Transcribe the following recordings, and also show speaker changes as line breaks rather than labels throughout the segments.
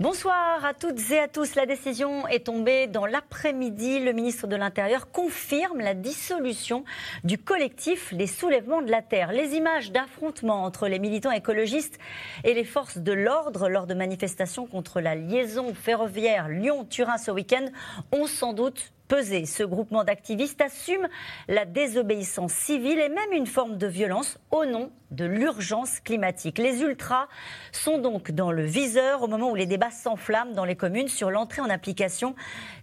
Bonsoir à toutes et à tous. La décision est tombée dans l'après-midi. Le ministre de l'Intérieur confirme la dissolution du collectif Les Soulèvements de la Terre. Les images d'affrontements entre les militants écologistes et les forces de l'ordre lors de manifestations contre la liaison ferroviaire Lyon-Turin ce week-end ont sans doute Ce groupement d'activistes assume la désobéissance civile et même une forme de violence au nom de l'urgence climatique. Les ultras sont donc dans le viseur au moment où les débats s'enflamment dans les communes sur l'entrée en application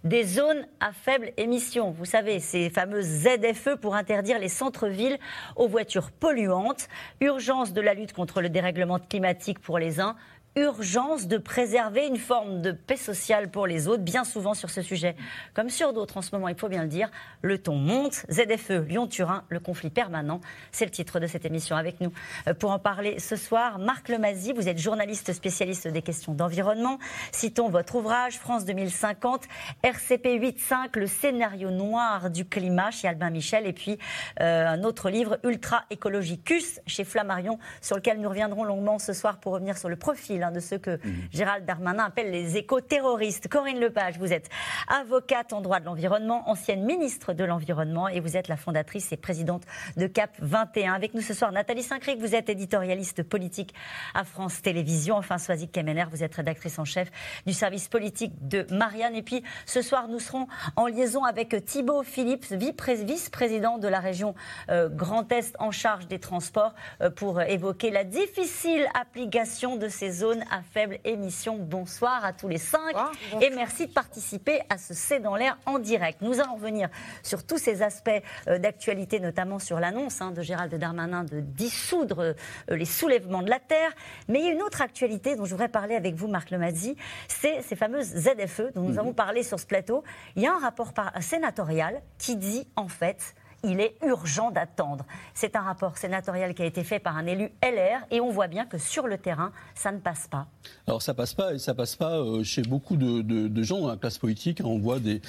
des zones à faible émission. Vous savez, ces fameuses ZFE pour interdire les centres-villes aux voitures polluantes. Urgence de la lutte contre le dérèglement climatique pour les uns, urgence de préserver une forme de paix sociale pour les autres, bien souvent sur ce sujet, comme sur d'autres en ce moment, il faut bien le dire, le ton monte. ZFE, Lyon-Turin, le conflit permanent, c'est le titre de cette émission. Avec nous euh, pour en parler ce soir, Marc Lemazie, vous êtes journaliste spécialiste des questions d'environnement. Citons votre ouvrage, France 2050, RCP 8.5, le scénario noir du climat chez Albin Michel, et puis euh, un autre livre, Ultra Écologicus, chez Flammarion, sur lequel nous reviendrons longuement ce soir pour revenir sur le profil de ceux que mhm. Gérald Darmanin appelle les éco-terroristes. Corinne Lepage, vous êtes avocate en droit de l'environnement, ancienne ministre de l'Environnement et vous êtes la fondatrice et présidente de CAP 21. Avec nous ce soir, Nathalie Saint-Cric, vous êtes éditorialiste politique à France Télévisions. Enfin, Soazic Kemener, vous êtes rédactrice en chef du service politique de Marianne. Et puis, ce soir, nous serons en liaison avec Thibaut Philippe, vice-président de la région euh, Grand Est en charge des transports, euh, pour évoquer la difficile application de ces zones à faible émission. Bonsoir à tous les cinq et merci de participer à ce C'est dans l'air en direct. Nous allons revenir sur tous ces aspects euh, d'actualité, notamment sur l'annonce hein, de Gérald Darmanin de dissoudre euh, les soulèvements de la Terre. Mais il y a une autre actualité dont je voudrais parler avec vous, Marc Lemazzi, c'est ces fameuses ZFE dont nous mhm. avons parlé sur ce plateau. Il y a un rapport sénatorial qui dit en fait il est urgent d'attendre. C'est un rapport sénatorial qui a été fait par un élu LR et on voit bien que sur le terrain, ça ne passe pas.
Alors ça passe pas et ça passe pas euh, chez beaucoup de, gens dans la classe politique. On voit des,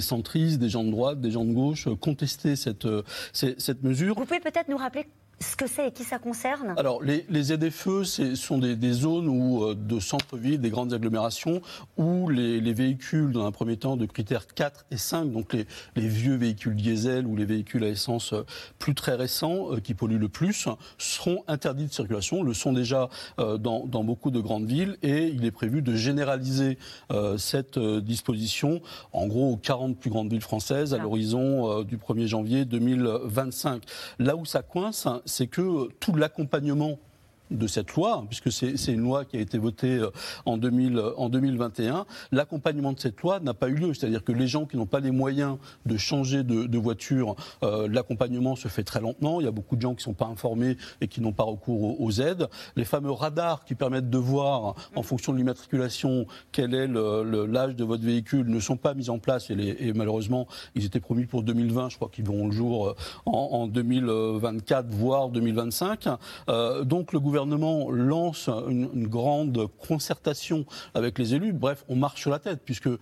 centristes, des gens de droite, des gens de gauche contester cette, euh, cette mesure.
Vous pouvez peut-être nous rappeler ce que c'est et qui ça concerne
Alors, les, les ZFE, ce sont des, des, zones où, euh, de centre-ville, des grandes agglomérations, où les, les, véhicules, dans un premier temps, de critères 4 et 5, donc les, les, vieux véhicules diesel ou les véhicules à essence euh, plus très récents, euh, qui polluent le plus, seront interdits de circulation, le sont déjà dans, dans, beaucoup de grandes villes, et il est prévu de généraliser cette disposition, en gros, aux 40 plus grandes villes françaises, à l'horizon du 1er janvier 2025. Là où ça coince, c'est que tout l'accompagnement de cette loi, puisque c'est une loi qui a été votée euh, en, 2000, euh, en 2021, l'accompagnement de cette loi n'a pas eu lieu. C'est-à-dire que les gens qui n'ont pas les moyens de changer de, voiture, euh, l'accompagnement se fait très lentement. Il y a beaucoup de gens qui ne sont pas informés et qui n'ont pas recours aux, aides. Les fameux radars qui permettent de voir, en fonction de l'immatriculation, quel est l'âge de votre véhicule, ne sont pas mis en place. Et, malheureusement, ils étaient promis pour 2020. Je crois qu'ils verront le jour en, en 2024, voire 2025. donc le gouvernement gouvernement lance une, grande concertation avec les élus. Bref, on marche sur la tête, puisque euh,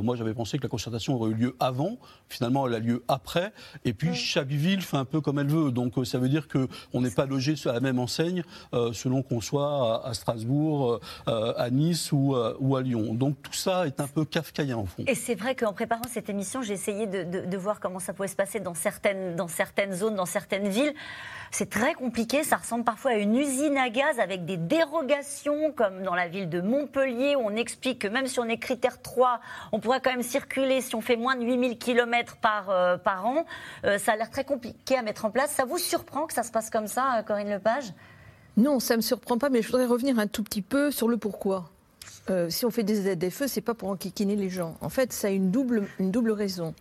moi j'avais pensé que la concertation aurait eu lieu avant. Finalement, elle a lieu après. Et puis chaque ville fait un peu comme elle veut. Donc euh, ça veut dire qu'on n'est pas logé sur la même enseigne euh, selon qu'on soit à, Strasbourg, à Nice ou, ou, à Lyon. Donc tout ça est un peu kafkaïen en fond.
Et c'est vrai qu'en préparant cette émission, j'ai essayé de, de, voir comment ça pouvait se passer dans certaines, dans certaines zones, dans certaines villes. C'est très compliqué. Ça ressemble parfois à une usine à gaz avec des dérogations, comme dans la ville de Montpellier, où on explique que même si on est critère 3, on pourrait quand même circuler si on fait moins de 8000 km par, euh, par an. Euh, ça a l'air très compliqué à mettre en place. Ça vous surprend que ça se passe comme ça, euh, Corinne Lepage?
Non, ça ne me surprend pas, mais je voudrais revenir un tout petit peu sur le pourquoi. si on fait des ZFE, c'est pas pour enquiquiner les gens. En fait, ça a une double, une double raison.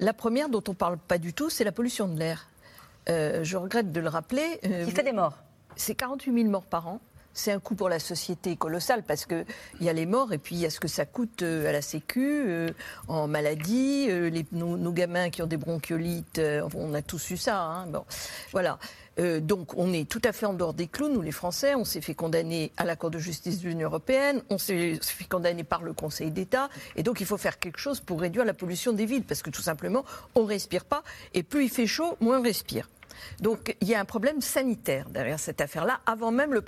La première, dont on ne parle pas du tout, c'est la pollution de l'air. je regrette de le rappeler.
Qui fait des morts
c'est 48 000 morts par an. c'est un coût pour la société colossal parce qu'il y a les morts et puis il y a ce que ça coûte euh, à la Sécu, euh, en maladie. Euh, les, nos, gamins qui ont des bronchiolites, on a tous eu ça. Hein, voilà. donc on est tout à fait en dehors des clous, nous les Français. On s'est fait condamner à la Cour de justice de l'Union européenne, on s'est fait condamner par le Conseil d'État. Et donc il faut faire quelque chose pour réduire la pollution des villes parce que tout simplement, on ne respire pas. Et plus il fait chaud, moins on respire. Donc il y a un problème sanitaire derrière cette affaire-là, avant même le,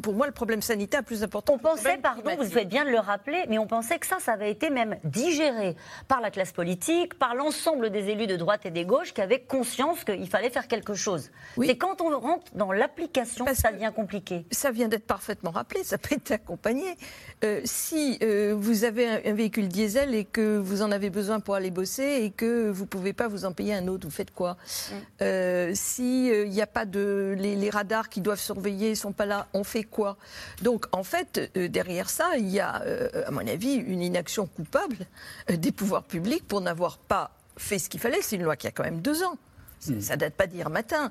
pour moi, le problème sanitaire plus important.
On pensait, pardon, vous faites bien de le rappeler, mais on pensait que ça, ça avait été même digéré par la classe politique, par l'ensemble des élus de droite et des gauches qui avaient conscience qu'il fallait faire quelque chose. C'est quand on rentre dans l'application que ça devient compliqué.
Ça vient d'être parfaitement rappelé, ça peut être accompagné. Euh, si euh, vous avez un, véhicule diesel et que vous en avez besoin pour aller bosser et que vous ne pouvez pas vous en payer un autre, vous faites quoi? Mm. euh, S'il n'y a pas de. Les, les radars qui doivent surveiller ne sont pas là, on fait quoi? Donc, en fait, euh, derrière ça, il y a, euh, à mon avis, une inaction coupable euh, des pouvoirs publics pour n'avoir pas fait ce qu'il fallait. C'est une loi qui a quand même deux ans. Hmm. ça date pas d'hier matin,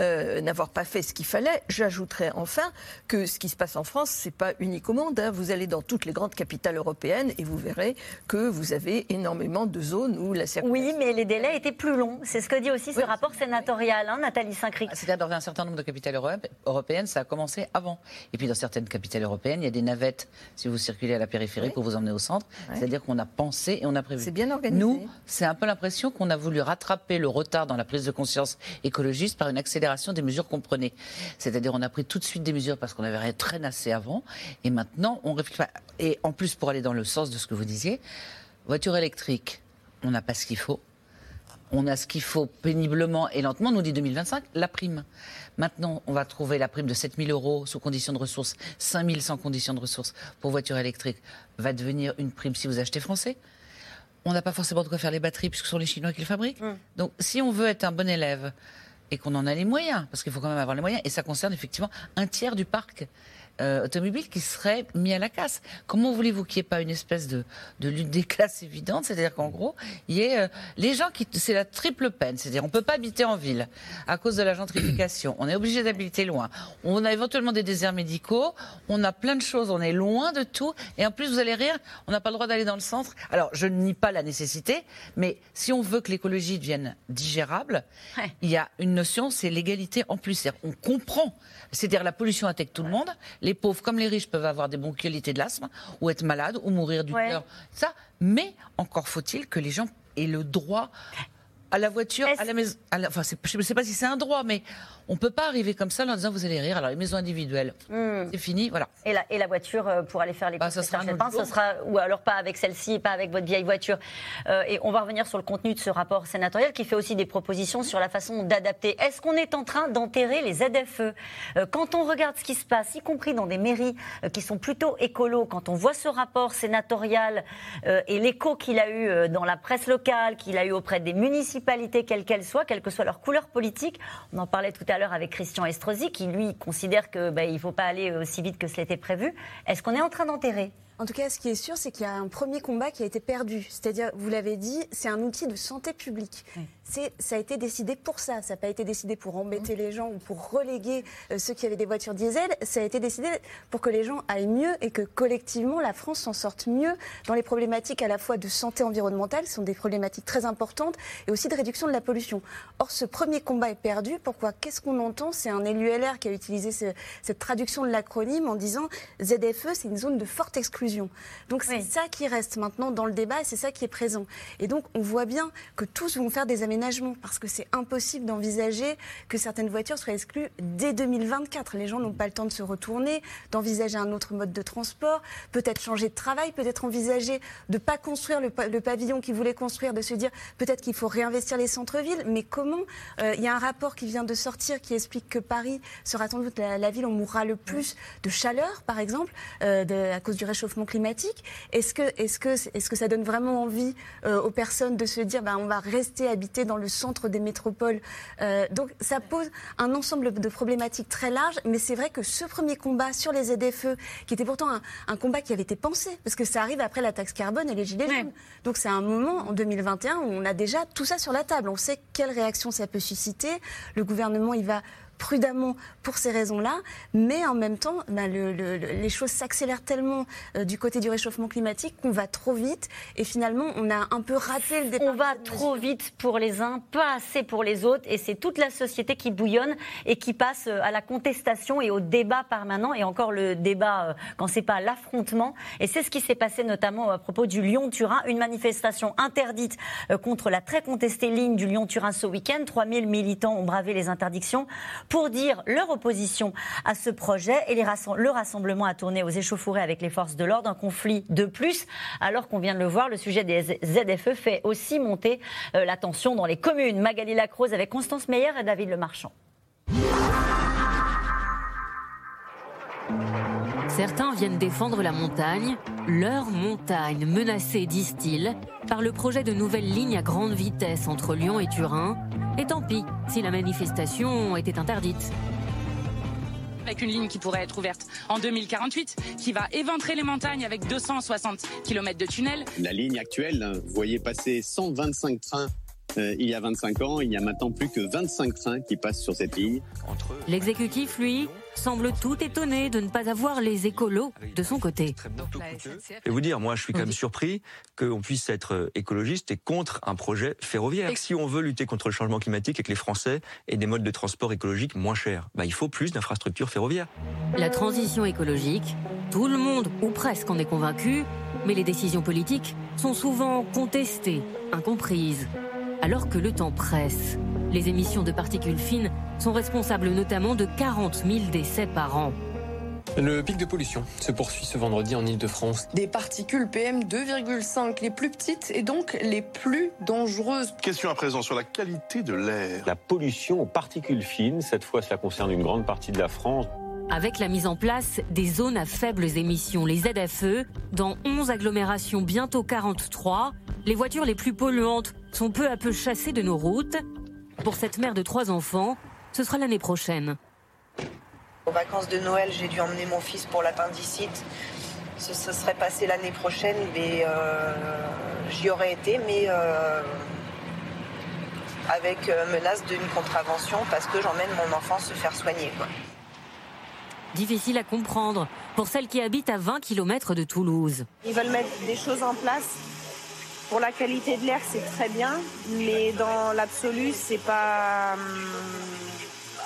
euh, n'avoir pas fait ce qu'il fallait. J'ajouterais enfin que ce qui se passe en France, c'est pas unique au monde. Hein. Vous allez dans toutes les grandes capitales européennes et vous verrez que vous avez énormément de zones où la circulation...
Oui, mais les délais étaient plus longs. C'est ce que dit aussi ce rapport sénatorial, hein, Nathalie Saint-Cric.
C'est-à-dire dans un certain nombre de capitales européennes, ça a commencé avant. Et puis dans certaines capitales européennes, il y a des navettes si vous circulez à la périphérie pour vous emmener au centre. C'est-à-dire qu'on a pensé et on a prévu.
C'est bien organisé.
Nous, c'est un peu l'impression qu'on a voulu rattraper le retard dans la prise de conscience écologiste par une accélération des mesures qu'on prenait. C'est-à-dire on a pris tout de suite des mesures parce qu'on avait rien très assez avant, et maintenant on réfléchit. Et en plus, pour aller dans le sens de ce que vous disiez, voiture électrique, on n'a pas ce qu'il faut. On a ce qu'il faut péniblement et lentement, nous dit 2025, la prime. Maintenant, on va trouver la prime de 7 000 euros sous condition de ressources, 5 000 sans condition de ressources pour voiture électrique, va devenir une prime si vous achetez français on n'a pas forcément de quoi faire les batteries puisque ce sont les Chinois qui le fabriquent. Donc si on veut être un bon élève et qu'on en a les moyens, parce qu'il faut quand même avoir les moyens, et ça concerne effectivement un tiers du parc euh, automobile qui serait mis à la casse. Comment voulez-vous qu'il n'y ait pas une espèce de, lutte des classes évidente? C'est-à-dire qu'en gros, il y ait euh, les gens qui. C'est la triple peine. C'est-à-dire on ne peut pas habiter en ville à cause de la gentrification. On est obligé d'habiter loin. On a éventuellement des déserts médicaux. On a plein de choses. On est loin de tout. Et en plus, vous allez rire, on n'a pas le droit d'aller dans le centre. Alors, je ne nie pas la nécessité, mais si on veut que l'écologie devienne digérable, il y a une notion, c'est l'égalité en plus. On comprend. C'est-à-dire la pollution attaque tout le monde les pauvres comme les riches peuvent avoir des bronchiolites et de l'asthme, ou être malades, ou mourir du cœur. Ça, mais encore faut-il que les gens aient le droit à la voiture, à la maison. enfin, je ne sais pas si c'est un droit, mais on ne peut pas arriver comme ça en disant vous allez rire. Alors les maisons individuelles, hmm. c'est fini, voilà.
Et la, et la voiture euh, pour aller faire les bah, ça sera, ce sera ou alors pas avec celle-ci, pas avec votre vieille voiture. Euh, et on va revenir sur le contenu de ce rapport sénatorial qui fait aussi des propositions sur la façon d'adapter. Est-ce qu'on est en train d'enterrer les ZFE? Euh, Quand on regarde ce qui se passe, y compris dans des mairies qui sont plutôt écolos, quand on voit ce rapport sénatorial et l'écho qu'il a eu dans la presse locale, qu'il a eu auprès des municipalités, quelles qu'elles soient, quelle que soit leur couleur politique, on en parlait tout à l'heure avec Christian Estrosi, qui lui considère qu'il bah, ne faut pas aller aussi vite que ce l'était prévu. Est-ce qu'on est en train d'enterrer?
En tout cas, ce qui est sûr, c'est qu'il y a un premier combat qui a été perdu. C'est-à-dire, vous l'avez dit, c'est un outil de santé publique ça a été décidé pour ça. Ça n'a pas été décidé pour embêter mmh. les gens ou pour reléguer euh, ceux qui avaient des voitures diesel. Ça a été décidé pour que les gens aillent mieux et que collectivement la France s'en sorte mieux dans les problématiques à la fois de santé environnementale, ce sont des problématiques très importantes, et aussi de réduction de la pollution. Or, ce premier combat est perdu. Pourquoi? Qu'est-ce qu'on entend? C'est un élu LR qui a utilisé cette traduction de l'acronyme en disant ZFE, c'est une zone de forte exclusion. Donc c'est ça qui reste maintenant dans le débat et c'est ça qui est présent. Et donc on voit bien que tous vont faire des aménagements parce que c'est impossible d'envisager que certaines voitures soient exclues dès 2024. Les gens n'ont pas le temps de se retourner, d'envisager un autre mode de transport, peut-être changer de travail, peut-être envisager de ne pas construire le, pavillon qu'ils voulaient construire, de se dire peut-être qu'il faut réinvestir les centres-villes. Mais comment euh, Il y a un rapport qui vient de sortir qui explique que Paris sera sans doute la, ville où on mourra le plus de chaleur, par exemple, euh, à cause du réchauffement climatique. Est-ce que, est que, est que ça donne vraiment envie euh, aux personnes de se dire ben, on va rester habité dans le centre des métropoles. Euh, donc ça pose un ensemble de problématiques très larges, mais c'est vrai que ce premier combat sur les ZFE, qui était pourtant un, combat qui avait été pensé, parce que ça arrive après la taxe carbone et les gilets jaunes. Donc c'est un moment en 2021 où on a déjà tout ça sur la table. On sait quelle réaction ça peut susciter. Le gouvernement, il va prudemment pour ces raisons-là, mais en même temps, bah, les choses s'accélèrent tellement euh, du côté du réchauffement climatique qu'on va trop vite. Et finalement on a un peu raté le départ.
On va trop vite pour les uns, pas assez pour les autres. Et c'est toute la société qui bouillonne et qui passe euh, à la contestation et au débat permanent. Et encore le débat euh, quand c'est pas l'affrontement. Et c'est ce qui s'est passé notamment à propos du Lyon-Turin, une manifestation interdite contre la très contestée ligne du Lyon-Turin ce week-end. 3000 militants ont bravé les interdictions pour dire leur opposition à ce projet. Et le rassemblement a tourné aux échauffourées avec les forces de l'ordre, un conflit de plus. Alors qu'on vient de le voir, le sujet des ZFE fait aussi monter euh, la tension dans les communes. Magali Lacrose avec Constance Meyer et David Lemarchand.
Certains viennent défendre la montagne, leur montagne menacée, disent-ils, par le projet de nouvelles lignes à grande vitesse entre Lyon et Turin. Et tant pis si la manifestation était interdite
avec une ligne qui pourrait être ouverte en 2048, qui va éventrer les montagnes avec 260 km de tunnel.
La ligne actuelle, hein, vous voyez passer 125 trains euh, il y a 25 ans, il n'y a maintenant plus que 25 trains qui passent sur cette ligne.
L'exécutif, lui, semble tout étonné de ne pas avoir les écolos de son côté.
Et vous dire, moi, je suis quand même surpris qu'on puisse être euh, écologiste et contre un projet ferroviaire. Si on veut lutter contre le changement climatique et que les Français aient des modes de transport écologiques moins chers, bah, il faut plus d'infrastructures ferroviaires.
La transition écologique, tout le monde, ou presque, en est convaincu, mais les décisions politiques sont souvent contestées, incomprises alors que le temps presse. Les émissions de particules fines sont responsables notamment de 40 000 décès par an.
Le pic de pollution se poursuit ce vendredi en Ile-de-France.
Des particules PM 2,5 les plus petites et donc les plus dangereuses.
Question à présent sur la qualité de l'air.
La pollution aux particules fines, cette fois cela concerne une grande partie de la France.
Avec la mise en place des zones à faibles émissions, les ZFE, dans 11 agglomérations, bientôt 43, les voitures les plus polluantes sont peu à peu chassées de nos routes. Pour cette mère de trois enfants, ce sera l'année prochaine.
Aux vacances de Noël, j'ai dû emmener mon fils pour l'appendicite. Ce, serait passé l'année prochaine, mais euh, j'y aurais été, mais euh, avec euh, menace d'une contravention parce que j'emmène mon enfant se faire soigner.
Difficile à comprendre pour celles qui habitent à 20 km de Toulouse.
Ils veulent mettre des choses en place pour la qualité de l'air, c'est très bien, mais dans l'absolu, c'est pas. Hum,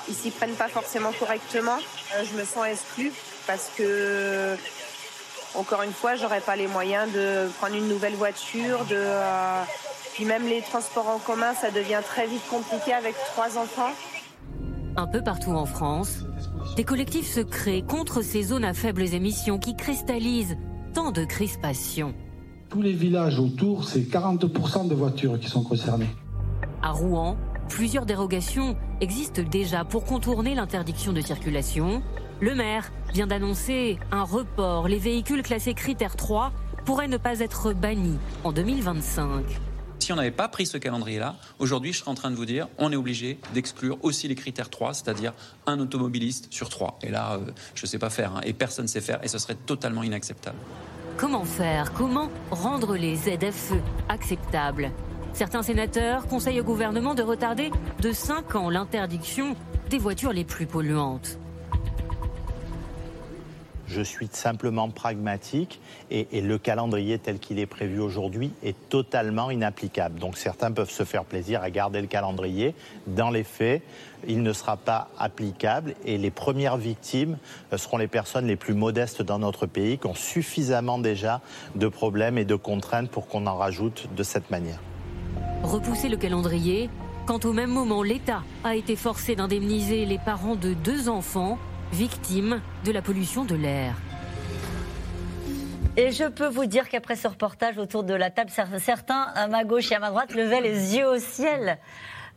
ils s'y prennent pas forcément correctement. Euh, je me sens exclue parce que, encore une fois, j'aurais pas les moyens de prendre une nouvelle voiture, de. Euh, puis même les transports en commun, ça devient très vite compliqué avec trois enfants.
Un peu partout en France, des collectifs se créent contre ces zones à faibles émissions qui cristallisent tant de crispations
tous les villages autour, c'est 40% de voitures qui sont concernées.
À Rouen, plusieurs dérogations existent déjà pour contourner l'interdiction de circulation. Le maire vient d'annoncer un report. Les véhicules classés critère 3 pourraient ne pas être bannis en 2025.
Si on n'avait pas pris ce calendrier-là, aujourd'hui, je serais en train de vous dire, on est obligé d'exclure aussi les critères 3, c'est-à-dire un automobiliste sur 3. Et là, euh, je ne sais pas faire, hein, et personne ne sait faire, et ce serait totalement inacceptable.
Comment faire Comment rendre les ZFE acceptables? Certains sénateurs conseillent au gouvernement de retarder de 5 ans l'interdiction des voitures les plus polluantes.
Je suis simplement pragmatique et, le calendrier tel qu'il est prévu aujourd'hui est totalement inapplicable. Donc certains peuvent se faire plaisir à garder le calendrier. Dans les faits, il ne sera pas applicable et les premières victimes euh, seront les personnes les plus modestes dans notre pays qui ont suffisamment déjà de problèmes et de contraintes pour qu'on en rajoute de cette manière.
Repousser le calendrier quand au même moment l'État a été forcé d'indemniser les parents de deux enfants victimes de la pollution de l'air.
Et je peux vous dire qu'après ce reportage autour de la table, certains à ma gauche et à ma droite levaient les yeux au ciel.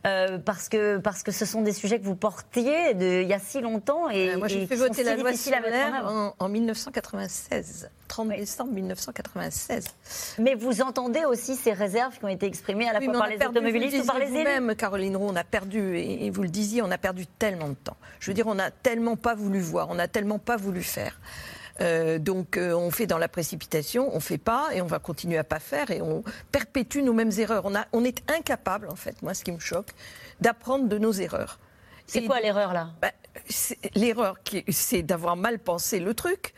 Euh, parce, que, parce que ce sont des sujets que vous portiez de, il y a si longtemps. Et,
euh, moi, j'ai fait voter la loi sur l'air en, en, 1996, 30 décembre 1996.
Mais vous entendez aussi ces réserves qui ont été exprimées à la fois par les automobilistes ou par les élus
même, Caroline Roux, on a perdu, et vous le disiez, on a perdu tellement de temps. Je veux dire, on n'a tellement pas voulu voir, on n'a tellement pas voulu faire. Euh, donc euh, on fait dans la précipitation, on fait pas et on va continuer à pas faire et on perpétue nos mêmes erreurs. On, a, on est incapable, en fait, moi ce qui me choque, d'apprendre de nos erreurs.
C'est quoi l'erreur là?
Bah, L'erreur, c'est d'avoir mal pensé le truc.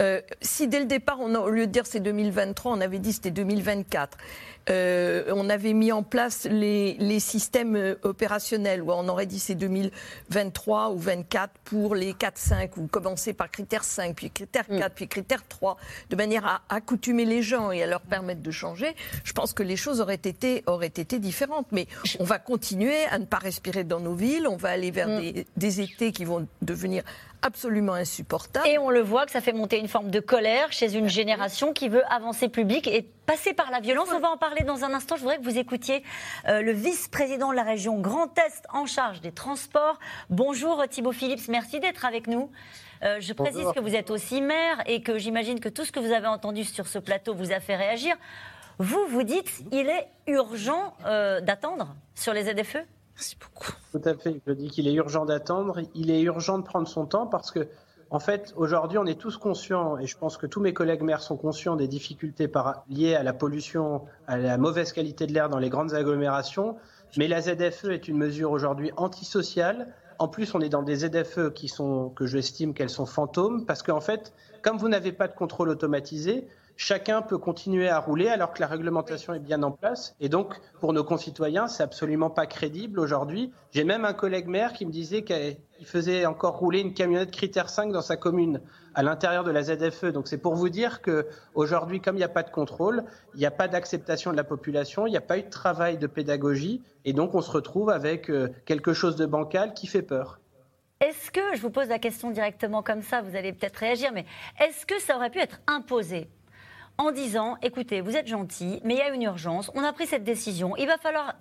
Euh, si dès le départ, on au lieu de dire c'est 2023, on avait dit c'était 2024, euh, on avait mis en place les, les, systèmes euh, opérationnels où on aurait dit c'est 2023 ou 24 pour les 4-5 ou commencer par critère 5, puis critère 4, mm. puis critère 3, de manière à accoutumer les gens et à leur permettre de changer, je pense que les choses auraient été, auraient été différentes. Mais on va continuer à ne pas respirer dans nos villes, on va aller vers mm. des, des étés qui vont devenir absolument insupportable.
Et on le voit que ça fait monter une forme de colère chez une génération qui veut avancer public et passer par la violence. On va en parler dans un instant. Je voudrais que vous écoutiez euh, le vice-président de la région Grand Est en charge des transports. Bonjour Thibaut Phillips, merci d'être avec nous. Euh, je précise que vous êtes aussi maire et que j'imagine que tout ce que vous avez entendu sur ce plateau vous a fait réagir. Vous, vous dites il est urgent euh, d'attendre sur les ZFE?
Merci beaucoup. Tout à fait. Je dis qu'il est urgent d'attendre. Il est urgent de prendre son temps parce que, en fait, aujourd'hui, on est tous conscients, et je pense que tous mes collègues maires sont conscients des difficultés liées à la pollution, à la mauvaise qualité de l'air dans les grandes agglomérations. Mais la ZFE est une mesure aujourd'hui antisociale. En plus, on est dans des ZFE qui sont, que j'estime qu'elles sont fantômes, parce qu'en fait, comme vous n'avez pas de contrôle automatisé, chacun peut continuer à rouler alors que la réglementation est bien en place. Et donc, pour nos concitoyens, c'est absolument pas crédible aujourd'hui. J'ai même un collègue maire qui me disait qu'il faisait encore rouler une camionnette critère 5 dans sa commune à l'intérieur de la ZFE. Donc, c'est pour vous dire que aujourd'hui, comme il n'y a pas de contrôle, il n'y a pas d'acceptation de la population, il n'y a pas eu de travail de pédagogie, et donc on se retrouve avec euh, quelque chose de bancal qui fait peur.
Est-ce que, je vous pose la question directement comme ça, vous allez peut-être réagir, mais est-ce que ça aurait pu être imposé en disant écoutez, vous êtes gentil, mais il y a une urgence, on a pris cette décision, il va falloir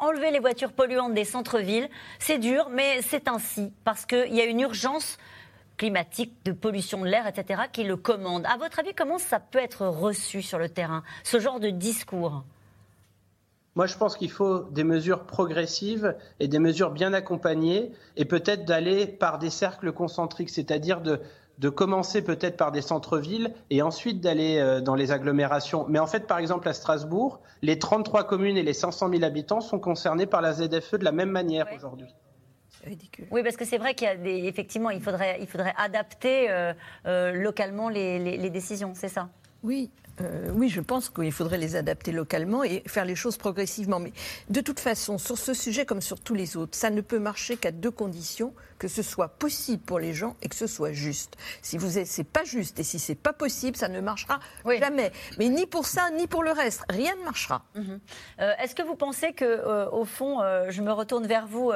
enlever les voitures polluantes des centres-villes. C'est dur, mais c'est ainsi, parce qu'il y a une urgence climatique, de pollution de l'air, etc., qui le commande. À votre avis, comment ça peut être reçu sur le terrain, ce genre de discours?
Moi, je pense qu'il faut des mesures progressives et des mesures bien accompagnées, et peut-être d'aller par des cercles concentriques, c'est-à-dire de, de commencer peut-être par des centres-villes et ensuite d'aller euh, dans les agglomérations. Mais en fait, par exemple, à Strasbourg, les 33 communes et les 500 000 habitants sont concernés par la ZFE de la même manière aujourd'hui.
Ridicule. Oui, parce que c'est vrai qu'il y a des, effectivement, il faudrait, il faudrait adapter euh, euh, localement les, les décisions, c'est ça?
Oui, euh, oui, je pense qu'il faudrait les adapter localement et faire les choses progressivement. Mais de toute façon, sur ce sujet comme sur tous les autres, ça ne peut marcher qu'à deux conditions que ce soit possible pour les gens et que ce soit juste. Si vous c'est pas juste et si c'est pas possible, ça ne marchera jamais. Mais ni pour ça ni pour le reste, rien ne marchera.
Mhm. Euh, est-ce que vous pensez que, euh, au fond, je me retourne vers vous,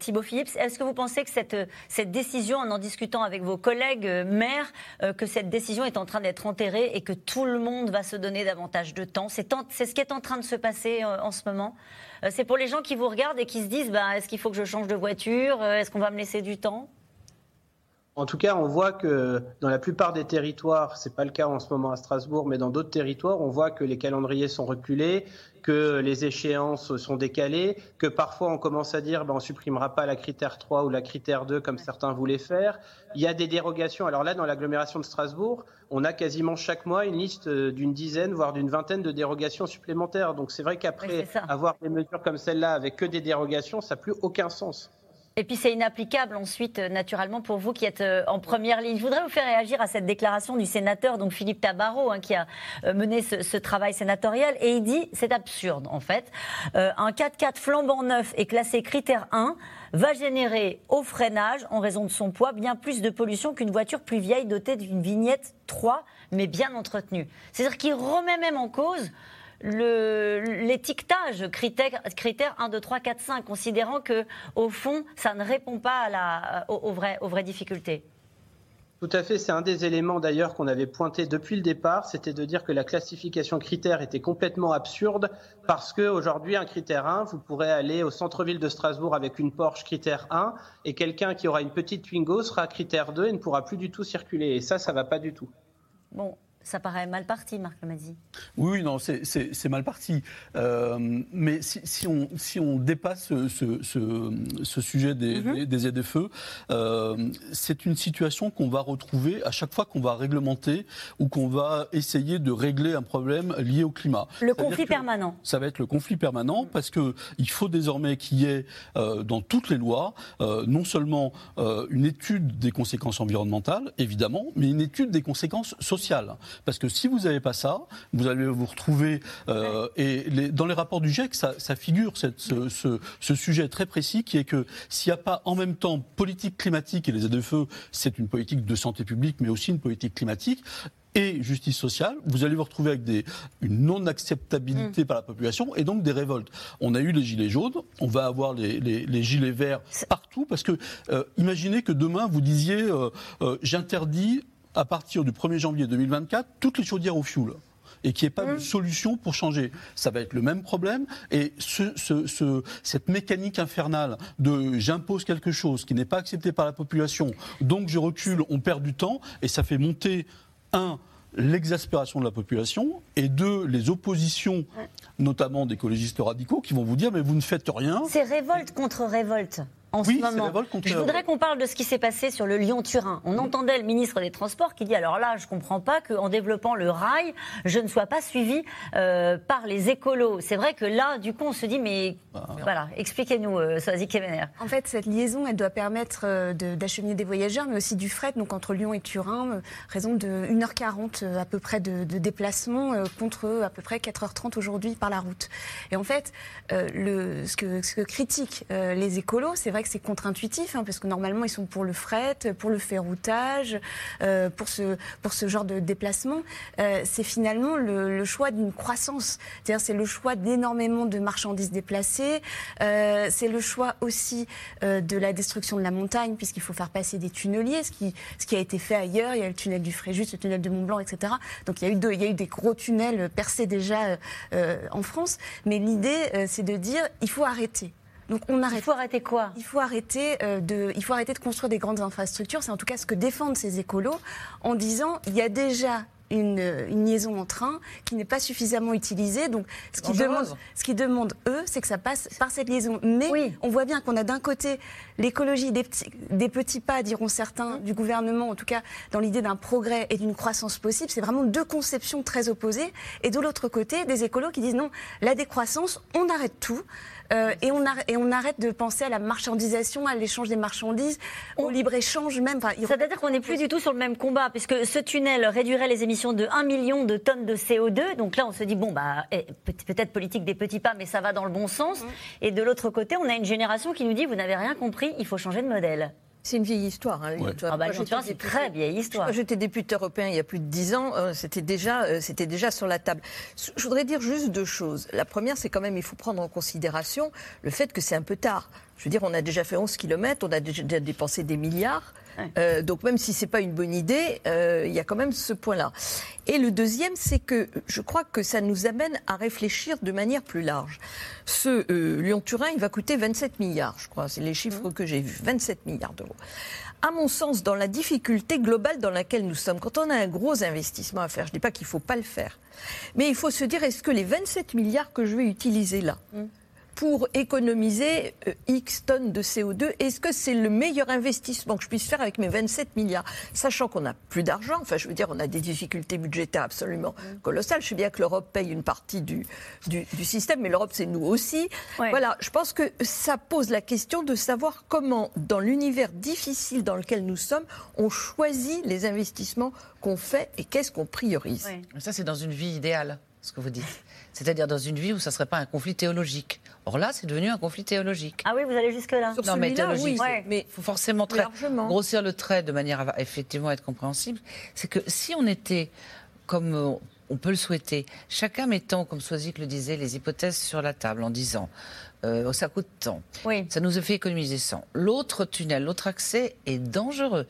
Thibaut Phillips, est-ce que vous pensez que cette cette décision, en en discutant avec vos collègues maires, que cette décision est en train d'être enterrée et que tout le le monde va se donner davantage de temps. C'est ce qui est en train de se passer euh, en ce moment. Euh, c'est pour les gens qui vous regardent et qui se disent bah, est-ce qu'il faut que je change de voiture? Euh, Est-ce qu'on va me laisser du temps?
En tout cas, on voit que dans la plupart des territoires, c'est pas le cas en ce moment à Strasbourg, mais dans d'autres territoires, on voit que les calendriers sont reculés, que les échéances sont décalées, que parfois on commence à dire ben, on supprimera pas la critère 3 ou la critère 2 comme certains voulaient faire. Il y a des dérogations. Alors là, dans l'agglomération de Strasbourg, on a quasiment chaque mois une liste d'une dizaine, voire d'une vingtaine de dérogations supplémentaires. Donc c'est vrai qu'après avoir des mesures comme celle-là avec que des dérogations, ça n'a plus aucun sens.
Et puis c'est inapplicable ensuite, euh, naturellement, pour vous qui êtes euh, en première ligne. Je voudrais vous faire réagir à cette déclaration du sénateur, donc Philippe Tabarot, hein, qui a euh, mené ce, travail sénatorial. Et il dit, c'est absurde en fait, un 4x4 flambant neuf et classé critère 1 va générer au freinage, en raison de son poids, bien plus de pollution qu'une voiture plus vieille dotée d'une vignette 3, mais bien entretenue. C'est-à-dire qu'il remet même en cause l'étiquetage critère, critère 1, 2, 3, 4, 5, considérant que, au fond, ça ne répond pas à la, aux, vraies, aux vraies difficultés.
Tout à fait, c'est un des éléments d'ailleurs qu'on avait pointé depuis le départ, c'était de dire que la classification critère était complètement absurde parce qu'aujourd'hui, un critère 1, vous pourrez aller au centre-ville de Strasbourg avec une Porsche critère 1 et quelqu'un qui aura une petite Twingo sera critère 2 et ne pourra plus du tout circuler. Et ça, ça va pas du tout.
Bon, Ça paraît mal parti, Marc Lemazzi.
Oui, oui, non, c'est- mal parti. Euh, mais si, si on, si on dépasse ce, ce- ce- ce sujet des,
Mhm.
des, des ZFE, euh, c'est une situation qu'on va retrouver à chaque fois qu'on va réglementer ou qu'on va essayer de régler un problème lié au climat.
Le conflit permanent.
Ça va être le conflit permanent parce que il faut désormais qu'il y ait euh, dans toutes les lois euh, non seulement euh, une étude des conséquences environnementales, évidemment, mais une étude des conséquences sociales. Parce que si vous n'avez pas ça, vous allez vous retrouver euh, et les- dans les rapports du GIEC, ça, ça figure cette- ce, ce- ce sujet très précis qui est que s'il n'y a pas en même temps politique climatique et les ZFE, c'est une politique de santé publique, mais aussi une politique climatique et justice sociale, vous allez vous retrouver avec des, une non-acceptabilité par la population et donc des révoltes. On a eu les gilets jaunes, on va avoir les, les- les gilets verts partout parce que euh, imaginez que demain vous disiez euh, euh, j'interdis à partir du 1er janvier 2024 toutes les chaudières au fioul et qu'il n'y ait pas de solution pour changer. Ça va être le même problème. Et ce- ce- ce- cette mécanique infernale de j'impose quelque chose qui n'est pas accepté par la population, donc je recule, on perd du temps, et ça fait monter, un, l'exaspération de la population, et deux, les oppositions, notamment d'écologistes radicaux, qui vont vous dire, mais vous ne faites rien.
C'est révolte contre révolte. En
Oui,
ce
c'est
moment. je voudrais qu'on parle de ce qui s'est passé sur le Lyon-Turin. On entendait le ministre des Transports qui dit alors là, je comprends pas qu'en développant le rail, je ne sois pas suivi euh, par les écolos. C'est vrai que là, du coup, on se dit mais voilà, expliquez-nous, euh, Soazic.
En fait, cette liaison, elle doit permettre euh, de- d'acheminer des voyageurs, mais aussi du fret. Donc entre Lyon et Turin, euh, raison de 1h40 euh, à peu près de, de déplacement euh, contre à peu près 4h30 aujourd'hui par la route. Et en fait, euh, le, ce, que, ce que critiquent euh, les écolos, c'est vrai que c'est contre-intuitif, hein, parce que normalement ils sont pour le fret, pour le ferroutage, euh, pour, ce, pour ce genre de déplacement. Euh, c'est finalement le, choix d'une croissance. C'est-à-dire c'est le choix d'énormément de marchandises déplacées. Euh, c'est le choix aussi de la destruction de la montagne, puisqu'il faut faire passer des tunneliers, ce qui, ce qui a été fait ailleurs. Il y a le tunnel du Fréjus, le tunnel de Mont-Blanc, etc. Donc il y a eu, il y a eu des gros tunnels percés déjà en France. Mais l'idée, c'est de dire il faut arrêter. Donc on arrête.
Il faut arrêter quoi?
Il faut arrêter euh, de, il faut arrêter de construire des grandes infrastructures. C'est en tout cas ce que défendent ces écolos en disant il y a déjà une, une liaison en train qui n'est pas suffisamment utilisée. Donc, ce qu'ils demandent, ce qu'ils demandent, eux, c'est que ça passe par cette liaison. Mais on voit bien qu'on a d'un côté l'écologie des petits, des petits pas, diront certains, du gouvernement, en tout cas dans l'idée d'un progrès et d'une croissance possible. C'est vraiment deux conceptions très opposées. Et de l'autre côté, des écolos qui disent non, la décroissance, on arrête tout. Euh, et, on arrête, et on arrête de penser à la marchandisation, à l'échange des marchandises, au libre-échange même. Enfin, il-
C'est-à-dire qu'on n'est plus du tout sur le même combat, puisque ce tunnel réduirait les émissions de 1 million de tonnes de CO2. Donc là, on se dit, bon, bah, eh, peut- peut-être politique des petits pas, mais ça va dans le bon sens. Et de l'autre côté, on a une génération qui nous dit, vous n'avez rien compris, il faut changer de modèle.
C'est une vieille histoire. Hein,
Ouais. Ah bah, c'est
député-
très vieille histoire.
J'étais député européen il y a plus de dix ans. euh, C'était déjà, euh, c'était déjà sur la table. Je voudrais dire juste deux choses. La première, c'est quand même, il faut prendre en considération le fait que c'est un peu tard. Je veux dire, on a déjà fait 11 km, on a déjà dépensé des milliards. Euh, donc même si c'est pas une bonne idée, euh, il y a quand même ce point-là. Et le deuxième, c'est que je crois que ça nous amène à réfléchir de manière plus large. Ce euh, Lyon-Turin, il va coûter 27 milliards, je crois. C'est les chiffres que j'ai vus. 27 milliards d'euros. À mon sens, dans la difficulté globale dans laquelle nous sommes, quand on a un gros investissement à faire, je ne dis pas qu'il ne faut pas le faire, mais il faut se dire, est-ce que les 27 milliards que je vais utiliser là, pour économiser euh, X tonnes de CO2, est-ce que c'est le meilleur investissement que je puisse faire avec mes 27 milliards? Sachant qu'on n'a plus d'argent, enfin je veux dire, on a des difficultés budgétaires absolument colossales. Je sais bien que l'Europe paye une partie du, du, du système, mais l'Europe c'est nous aussi. Voilà, je pense que ça pose la question de savoir comment, dans l'univers difficile dans lequel nous sommes, on choisit les investissements qu'on fait et qu'est-ce qu'on priorise.
Ça, c'est dans une vie idéale, ce que vous dites. C'est-à-dire dans une vie où ça ne serait pas un conflit théologique. Or là, c'est devenu un conflit théologique.
Ah oui, vous allez jusque-là
non, mais théologique.
oui.
Mais il faut forcément très- grossir le trait de manière à effectivement être compréhensible. C'est que si on était comme euh, on peut le souhaiter, chacun mettant, comme Soisic le disait, les hypothèses sur la table en disant euh, ça coûte tant, ça nous a fait économiser 100. L'autre tunnel, l'autre accès est dangereux.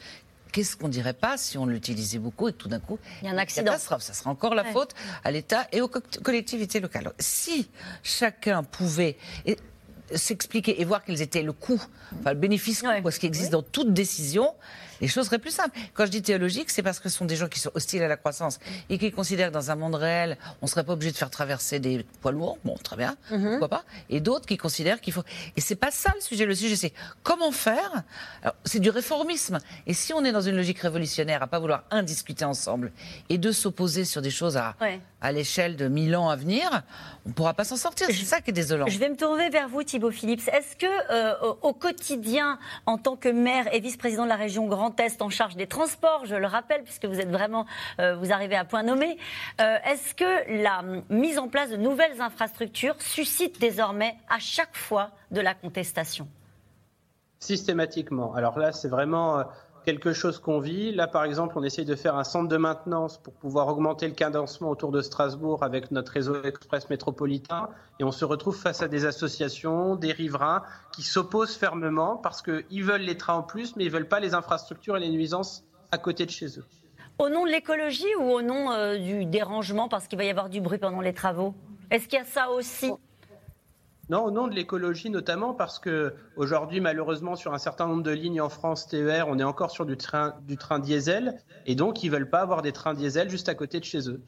Qu'est-ce qu'on dirait pas si on l'utilisait beaucoup et que tout d'un coup
Il y a un accident.
catastrophe. Ça sera encore la
Ouais.
faute à l'État et aux co- collectivités locales. Si chacun pouvait s'expliquer et voir quels étaient le coût, enfin le bénéfice, quoi, ce qui existe dans toute décision, les choses seraient plus simples. Quand je dis théologique, c'est parce que ce sont des gens qui sont hostiles à la croissance et qui considèrent que dans un monde réel, on ne serait pas obligé de faire traverser des poids lourds. Bon, très bien,
Mhm.
pourquoi pas? Et d'autres qui considèrent qu'il faut. Et c'est pas ça le sujet. Le sujet, c'est comment faire? C'est du réformisme. Et si on est dans une logique révolutionnaire, à pas vouloir un discuter ensemble et deux s'opposer sur des choses à,
Ouais.
à l'échelle de mille ans à venir, on ne pourra pas s'en sortir. C'est ça qui est désolant.
Je vais me tourner vers vous, Thibault Phillips. Est-ce que, euh, au quotidien, en tant que maire et vice-président de la région Grand Est en charge des transports, je le rappelle, puisque vous êtes vraiment, euh, vous arrivez à point nommé, euh, est-ce que la hum, mise en place de nouvelles infrastructures suscite désormais à chaque fois de la contestation?
Systématiquement. Alors là, c'est vraiment euh, quelque chose qu'on vit. Là, par exemple, on essaye de faire un centre de maintenance pour pouvoir augmenter le cadencement autour de Strasbourg avec notre réseau express métropolitain. Et on se retrouve face à des associations, des riverains qui s'opposent fermement parce qu'ils veulent les trains en plus, mais ils veulent pas les infrastructures et les nuisances à côté de chez eux.
Au nom de l'écologie ou au nom euh, du dérangement parce qu'il va y avoir du bruit pendant les travaux? Est-ce qu'il y a ça aussi?
Non, au nom de l'écologie notamment parce que aujourd'hui, malheureusement, sur un certain nombre de lignes en France TER, on est encore sur du train, du train diesel, et donc ils veulent pas avoir des trains diesel juste à côté de chez eux.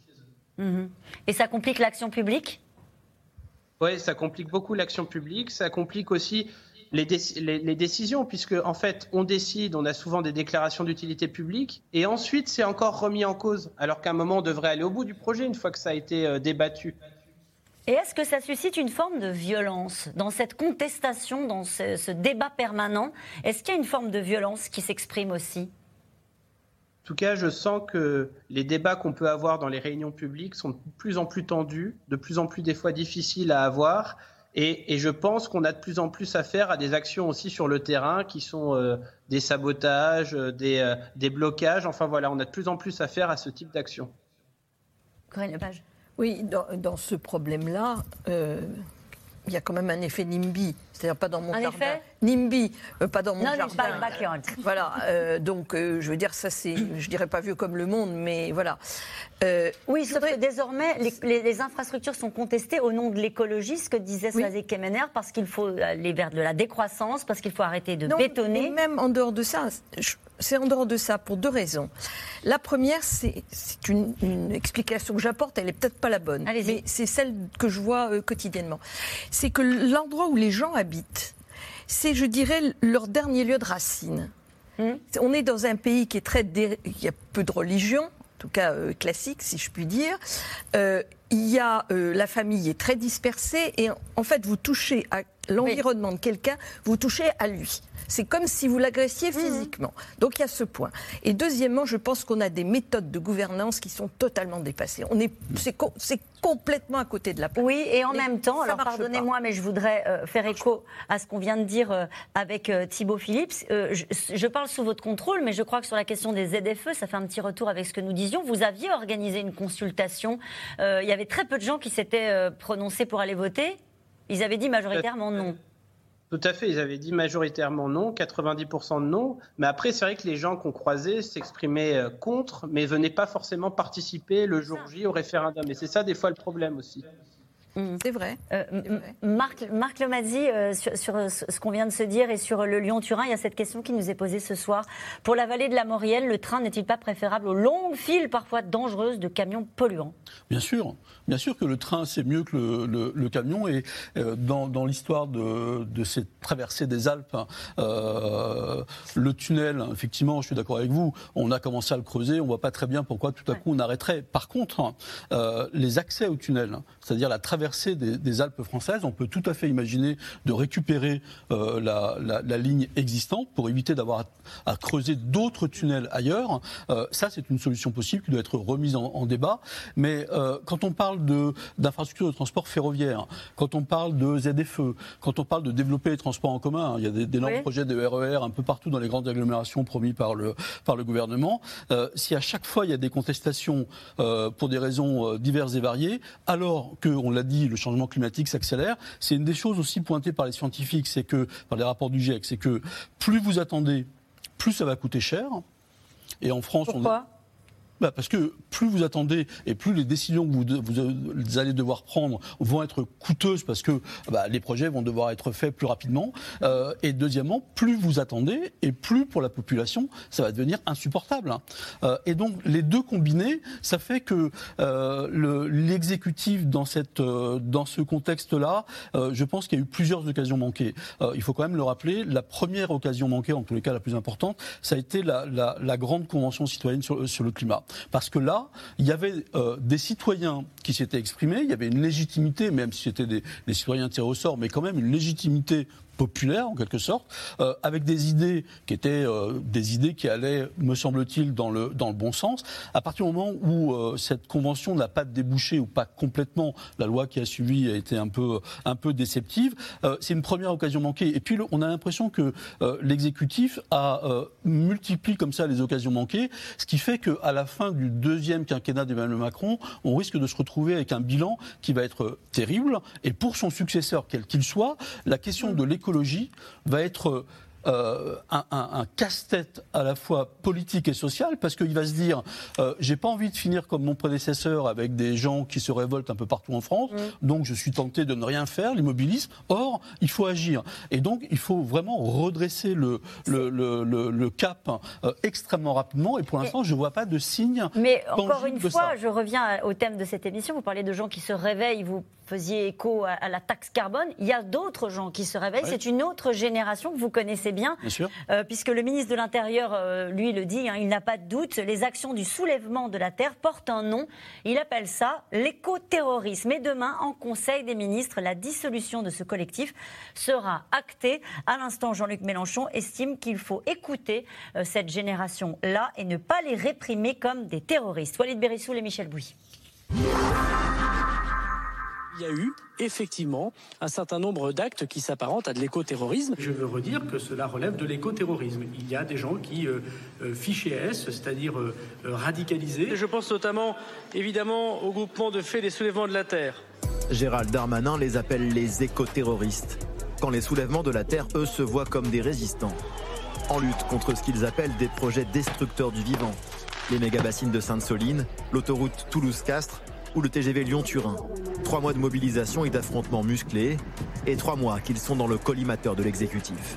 Mhm. Et ça complique l'action publique?
Oui, ça complique beaucoup l'action publique, ça complique aussi les, les décisions, puisque en fait, on décide, on a souvent des déclarations d'utilité publique, et ensuite c'est encore remis en cause, alors qu'à un moment on devrait aller au bout du projet une fois que ça a été euh, débattu.
Et est-ce que ça suscite une forme de violence dans cette contestation, dans ce, ce débat permanent? Est-ce qu'il y a une forme de violence qui s'exprime aussi?
En tout cas, je sens que les débats qu'on peut avoir dans les réunions publiques sont de plus en plus tendus, de plus en plus des fois difficiles à avoir. Et, et je pense qu'on a de plus en plus affaire à des actions aussi sur le terrain qui sont euh, des sabotages, euh, des, euh, des blocages. Enfin voilà, on a de plus en plus affaire à ce type d'action.
Corinne Lepage
Oui, dans, dans ce problème-là, euh, il y a quand même un effet NIMBY. C'est-à-dire pas dans mon
Un
jardin.
effet
NIMBY, euh, pas dans mon
Non,
jardin.
pas le backyard.
Voilà, euh, donc euh, je veux dire, ça c'est, je dirais pas vieux comme le monde, mais voilà. Euh,
Oui, sauf que désormais, les, les- les infrastructures sont contestées au nom de l'écologie, ce que disait Swazé Kemener, parce qu'il faut aller vers de la décroissance, parce qu'il faut arrêter de
Non,
bétonner.
mais même en dehors de ça, je- c'est en dehors de ça pour deux raisons. La première, c'est une, une explication que j'apporte, elle est peut-être pas la bonne, mais c'est celle que je vois euh, quotidiennement. C'est que l'endroit où les gens habitent, c'est, je dirais, leur dernier lieu de racine. On est dans un pays qui est très, dé- il y a peu de religion, en tout cas euh, classique, si je puis dire. Euh, il y a euh, la famille est très dispersée et en- en fait vous touchez à l'environnement de quelqu'un, vous touchez à lui. C'est comme si vous l'agressiez physiquement. Donc il y a ce point. Et deuxièmement, je pense qu'on a des méthodes de gouvernance qui sont totalement dépassées. On est, c'est, co- c'est complètement à côté de la plaque.
Oui, et en
Mais
même temps, alors pardonnez-moi, mais je voudrais euh, faire écho à ce qu'on vient de dire euh, avec euh, Thibaut Phillips. Euh, je, je parle sous votre contrôle, mais je crois que sur la question des ZFE, ça fait un petit retour avec ce que nous disions. Vous aviez organisé une consultation. Euh, il y avait très peu de gens qui s'étaient euh, prononcés pour aller voter. Ils avaient dit majoritairement non.
Tout à fait, ils avaient dit majoritairement non, 90% de non. Mais après, c'est vrai que les gens qu'on croisait s'exprimaient euh, contre, mais venaient pas forcément participer le jour J au référendum. Et c'est ça, des fois, le problème aussi.
C'est vrai.
Euh, M- Marc, Marc Lomazzi, euh, sur, sur, euh, ce qu'on vient de se dire et sur le Lyon-Turin, il y a cette question qui nous est posée ce soir. Pour la vallée de la Maurienne, le train n'est-il pas préférable aux longues files parfois dangereuses de camions polluants?
Bien sûr, bien sûr que le train c'est mieux que le, le- le camion et euh, dans, dans l'histoire de, de cette traversée des Alpes, hein, euh, le tunnel, effectivement, je suis d'accord avec vous, on a commencé à le creuser, on voit pas très bien pourquoi tout à coup on arrêterait. Par contre, hein, euh, les accès au tunnel, hein, c'est-à-dire la traversée des, des Alpes françaises, on peut tout à fait imaginer de récupérer euh, la, la- la ligne existante pour éviter d'avoir à, à creuser d'autres tunnels ailleurs. Euh, ça, c'est une solution possible qui doit être remise en, en débat. Mais euh, quand on parle d'infrastructures de, transport ferroviaire, quand on parle de ZFE, quand on parle de développer les transports en commun, hein, il y a des- d'énormes
Oui.
projets de RER un peu partout dans les grandes agglomérations promis par le, par le gouvernement. Si à chaque fois il y a des contestations pour des raisons diverses et variées, alors que, on l'a le changement climatique s'accélère, c'est une des choses aussi pointées par les scientifiques, c'est que, par les rapports du GIEC, c'est que plus vous attendez, plus ça va coûter cher. Et en France,
Pourquoi?
Bah Parce que plus vous attendez et plus les décisions que vous, vous, allez devoir prendre vont être coûteuses parce que bah, les projets vont devoir être faits plus rapidement. Euh, et deuxièmement, plus vous attendez et plus pour la population, ça va devenir insupportable. Hein. Euh, et donc les deux combinés, ça fait que euh, l'exécutif dans, cette, euh, dans ce contexte-là, euh, je pense qu'il y a eu plusieurs occasions manquées. Euh, il faut quand même le rappeler, la première occasion manquée, en tous les cas la plus importante, ça a été la, grande convention citoyenne sur, le climat. Parce que là, il y avait des citoyens qui s'étaient exprimés, il y avait une légitimité, même si c'était des, des citoyens tirés au sort, mais quand même une légitimité populaire en quelque sorte, euh, avec des idées qui étaient euh, des idées qui allaient, me semble-t-il, dans le dans le bon sens. À partir du moment où euh, cette convention n'a pas débouché ou pas complètement, la loi qui a suivi a été un peu un peu déceptive. c'est une première occasion manquée. Et puis on a l'impression que l'exécutif a multiplié comme ça les occasions manquées, ce qui fait qu'à la fin du deuxième quinquennat d'Emmanuel Macron, on risque de se retrouver avec un bilan qui va être terrible. Et pour son successeur, quel qu'il soit, la question de l'économie va être euh, un, casse-tête à la fois politique et social parce qu'il va se dire euh, j'ai pas envie de finir comme mon prédécesseur avec des gens qui se révoltent un peu partout en France, mm. donc je suis tenté de ne rien faire, l'immobilisme. Or, il faut agir et donc il faut vraiment redresser le le, le, le, cap euh, extrêmement rapidement et pour l'instant je vois pas de signe.
Mais encore une fois, je reviens au thème de cette émission. Vous parlez de gens qui se réveillent, vous faisiez écho à, la taxe carbone. Il y a d'autres gens qui se réveillent. C'est une autre génération que vous connaissez bien, euh, puisque le ministre de l'Intérieur, euh, lui, le dit, hein, il n'a pas de doute, les actions du soulèvement de la Terre portent un nom. Il appelle ça l'écoterrorisme. Et demain, en Conseil des ministres, la dissolution de ce collectif sera actée. À l'instant, Jean-Luc Mélenchon estime qu'il faut écouter euh, cette génération-là et ne pas les réprimer comme des terroristes. Walid Berissoul et Michel Bouy
il y a eu effectivement un certain nombre d'actes qui s'apparentent à de l'écoterrorisme.
Je veux redire que cela relève de l'écoterrorisme. Il y a des gens qui euh, euh fichaient S, c'est-à-dire euh, euh, radicalisés.
Je pense notamment, évidemment, au groupement de faits des soulèvements de la Terre.
Gérald Darmanin les appelle les écoterroristes, quand les soulèvements de la Terre, eux, se voient comme des résistants, en lutte contre ce qu'ils appellent des projets destructeurs du vivant. Les méga-bassines de Sainte-Soline, l'autoroute Toulouse-Castres ou le TGV Lyon-Turin. Trois mois de mobilisation et d'affrontements musclés, et trois mois qu'ils sont dans le collimateur de l'exécutif.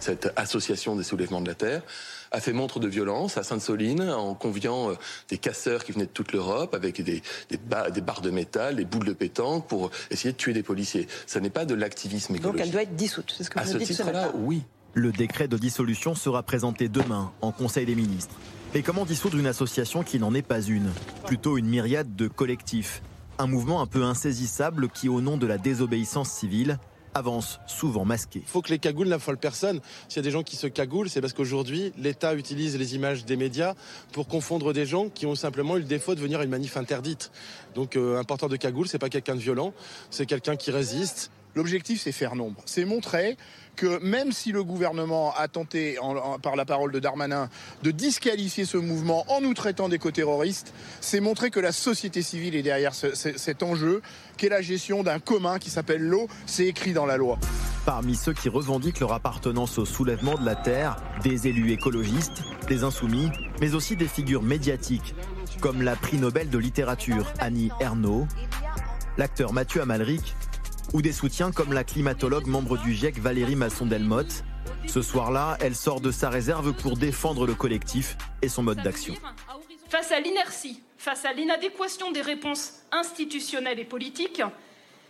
Cette association des soulèvements de la Terre a fait montre de violence à Sainte-Soline en conviant euh, des casseurs qui venaient de toute l'Europe avec des, des, barres de métal, des boules de pétanque pour essayer de tuer des policiers. Ce n'est pas de l'activisme écologique.
Donc elle doit être dissoute, c'est ce que vous
À ce titre-là, oui.
Le décret de dissolution sera présenté demain en Conseil des ministres. Et comment dissoudre une association qui n'en est pas une? Plutôt une myriade de collectifs. Un mouvement un peu insaisissable qui, au nom de la désobéissance civile, avance souvent masqué.
Il faut que les cagoules n'affolent personne. S'il y a des gens qui se cagoulent, c'est parce qu'aujourd'hui, l'État utilise les images des médias pour confondre des gens qui ont simplement eu le défaut de venir à une manif interdite. Donc euh, un porteur de cagoule, c'est pas quelqu'un de violent, c'est quelqu'un qui résiste.
L'objectif, c'est faire nombre. C'est montrer que même si le gouvernement a tenté, par la parole de Darmanin, de disqualifier ce mouvement en nous traitant d'éco-terroristes, c'est montrer que la société civile est derrière cet enjeu, qu'est la gestion d'un commun qui s'appelle l'eau. C'est écrit dans la loi.
Parmi ceux qui revendiquent leur appartenance au soulèvement de la Terre, des élus écologistes, des insoumis, mais aussi des figures médiatiques, comme la prix Nobel de littérature Annie Ernaux, l'acteur Mathieu Amalric ou des soutiens comme la climatologue membre du GIEC Valérie Masson-Delmotte. Ce soir-là, elle sort de sa réserve pour défendre le collectif et son mode d'action.
Face à l'inertie, face à l'inadéquation des réponses institutionnelles et politiques,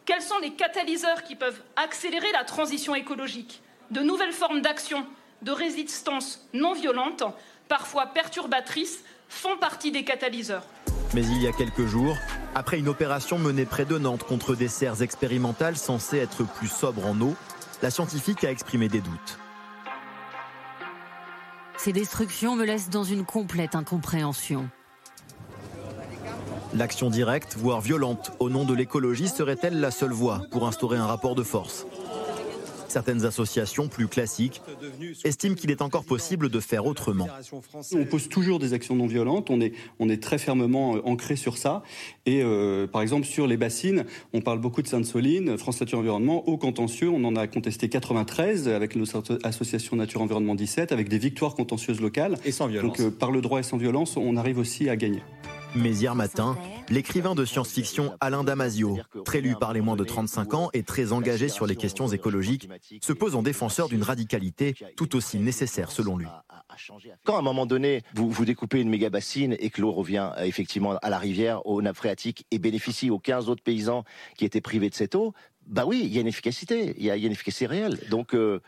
quels sont les catalyseurs qui peuvent accélérer la transition écologique? De nouvelles formes d'action, de résistance non violente, parfois perturbatrices, font partie des catalyseurs.
Mais il y a quelques jours, après une opération menée près de Nantes contre des serres expérimentales censées être plus sobres en eau, la scientifique a exprimé des doutes.
Ces destructions me laissent dans une complète incompréhension.
L'action directe, voire violente, au nom de l'écologie, serait-elle la seule voie pour instaurer un rapport de force? Certaines associations plus classiques estiment qu'il est encore possible de faire autrement.
On pose toujours des actions non violentes, on est, on est très fermement euh, ancré sur ça. Et euh, par exemple, sur les bassines, on parle beaucoup de Sainte-Soline, France Nature Environnement, au contentieux, on en a contesté 93 avec notre association Nature Environnement 17, avec des victoires contentieuses locales.
Et sans violence.
Donc euh, par le droit et sans violence, on arrive aussi à gagner.
Mais hier matin, l'écrivain de science-fiction Alain Damasio, très lu par les moins de 35 ans et très engagé sur les questions écologiques, se pose en défenseur d'une radicalité tout aussi nécessaire selon lui.
Quand à un moment donné, vous, découpez une méga bassine et que l'eau revient euh, effectivement à la rivière, aux nappes phréatiques et bénéficie aux 15 autres paysans qui étaient privés de cette eau, bah oui, il y a une efficacité, il y a, il y a une efficacité réelle. Donc euh,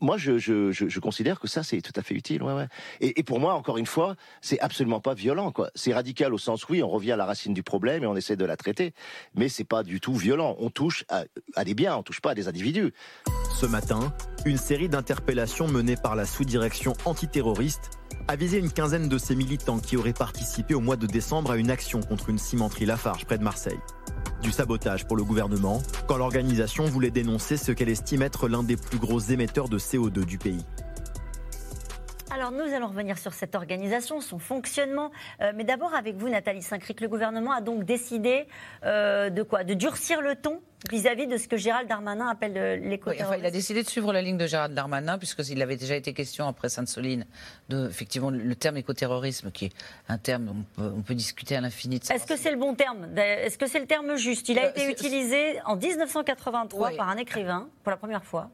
moi, je, je, je, considère que ça, c'est tout à fait utile. Ouais, ouais. Et, pour moi, encore une fois, c'est absolument pas violent. quoi. C'est radical au sens, oui, on revient à la racine du problème et on essaie de la traiter. Mais c'est pas du tout violent. On touche à, à des biens, on touche pas à des individus.
Ce matin, une série d'interpellations menées par la sous-direction antiterroriste a visé une quinzaine de ces militants qui auraient participé au mois de décembre à une action contre une cimenterie Lafarge près de Marseille. Du sabotage pour le gouvernement, quand l'organisation voulait dénoncer ce qu'elle estime être l'un des plus gros émetteurs de CO2 du pays.
Alors nous allons revenir sur cette organisation, son fonctionnement, Euh, mais d'abord avec vous Nathalie Saint-Cric, le gouvernement a donc décidé euh, de quoi? De durcir le ton vis-à-vis de ce que Gérald Darmanin appelle euh,
Oui, enfin, il a décidé de suivre la ligne de Gérald Darmanin, puisqu'il avait déjà été question après Sainte-Soline de, effectivement, le terme écoterrorisme, qui est un terme, on peut, on peut discuter à l'infini de ça.
Est-ce que c'est le bon terme? Est-ce que c'est le terme juste? Il a
Euh,
été utilisé en 1983
Oui.
par un écrivain pour la première fois.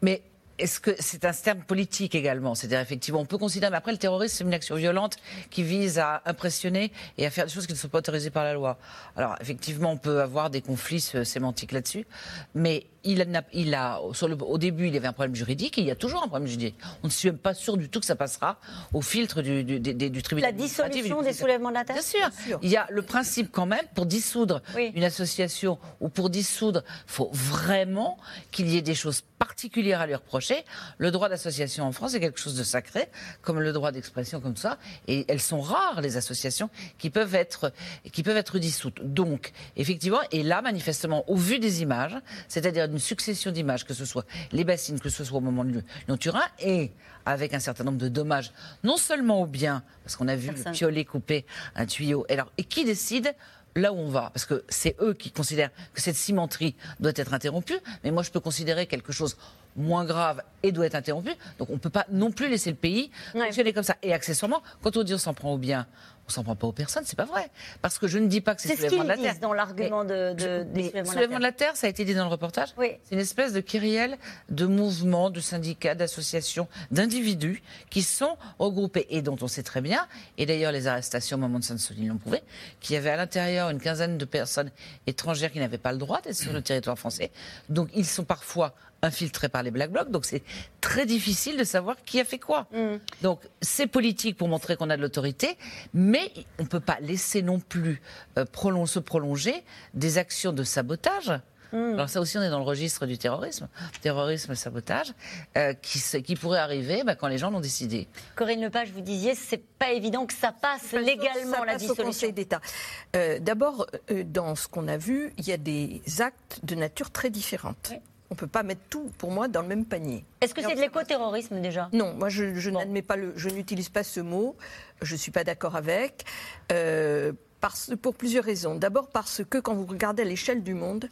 Mais est-ce que c'est un terme politique également? C'est-à-dire, effectivement, on peut considérer, mais après, le terrorisme, c'est une action violente qui vise à impressionner et à faire des choses qui ne sont pas autorisées par la loi. Alors, effectivement, on peut avoir des conflits euh, sémantiques là-dessus, mais il a, il a sur le, au début, il y avait un problème juridique et il y a toujours un problème juridique. On ne suis même pas sûr du tout que ça passera au filtre du, du, du- du tribunal.
La dissolution des soulèvements de la terre?
Bien sûr. Il y a le principe quand même, pour dissoudre une association ou pour dissoudre, faut vraiment qu'il y ait des choses particulières à lui reprocher. Le droit d'association en France est quelque chose de sacré, comme le droit d'expression, comme ça. Et elles sont rares, les associations, qui peuvent être, qui peuvent être dissoutes. Donc, effectivement, et là, manifestement, au vu des images, c'est-à-dire d'une succession d'images, que ce soit les bassines, que ce soit au moment de Lyon-Turin, et avec un certain nombre de dommages, non seulement aux biens, parce qu'on a vu le piolet couper un tuyau, et, alors, et qui décide là où on va, parce que c'est eux qui considèrent que cette cimenterie doit être interrompue, mais moi je peux considérer quelque chose moins grave et doit être interrompu. Donc on ne peut pas non plus laisser le pays fonctionner comme ça. Et accessoirement, quand on dit on s'en prend aux biens, on s'en prend pas aux personnes, c'est pas vrai. Parce que je ne dis pas que c'est
C'est ce
soulèvement de la terre.
disent dans l'argument de, de,
soulèvement de la terre, ça a été dit dans le reportage. C'est une espèce de kyrielle de mouvements, de syndicats, d'associations, d'individus qui sont regroupés et dont on sait très bien, et d'ailleurs les arrestations au moment de Sainte-Soline l'ont prouvé, qu'il y avait à l'intérieur une quinzaine de personnes étrangères qui n'avaient pas le droit d'être sur le territoire français. Donc ils sont parfois infiltrés par les Black Blocs, donc c'est très difficile de savoir qui a fait quoi. Donc c'est politique pour montrer qu'on a de l'autorité, mais on ne peut pas laisser non plus euh, se prolonger des actions de sabotage. Alors ça aussi, on est dans le registre du terrorisme, terrorisme, sabotage, euh, qui, qui pourrait arriver bah, quand les gens l'ont décidé.
Corinne Lepage, vous disiez, c'est pas évident que ça passe légalement
ça
la
passe au
dissolution.
Conseil d'État. Euh, D'abord, euh, dans ce qu'on a vu, il y a des actes de nature très différente. On ne peut pas mettre tout, pour moi, dans le même panier.
Est-ce que c'est de l'écoterrorisme déjà?
Non, moi je, je n'admets pas le, je n'utilise pas ce mot. Je suis pas d'accord avec. euh, parce, pour plusieurs raisons. D'abord parce que quand vous regardez à l'échelle du monde,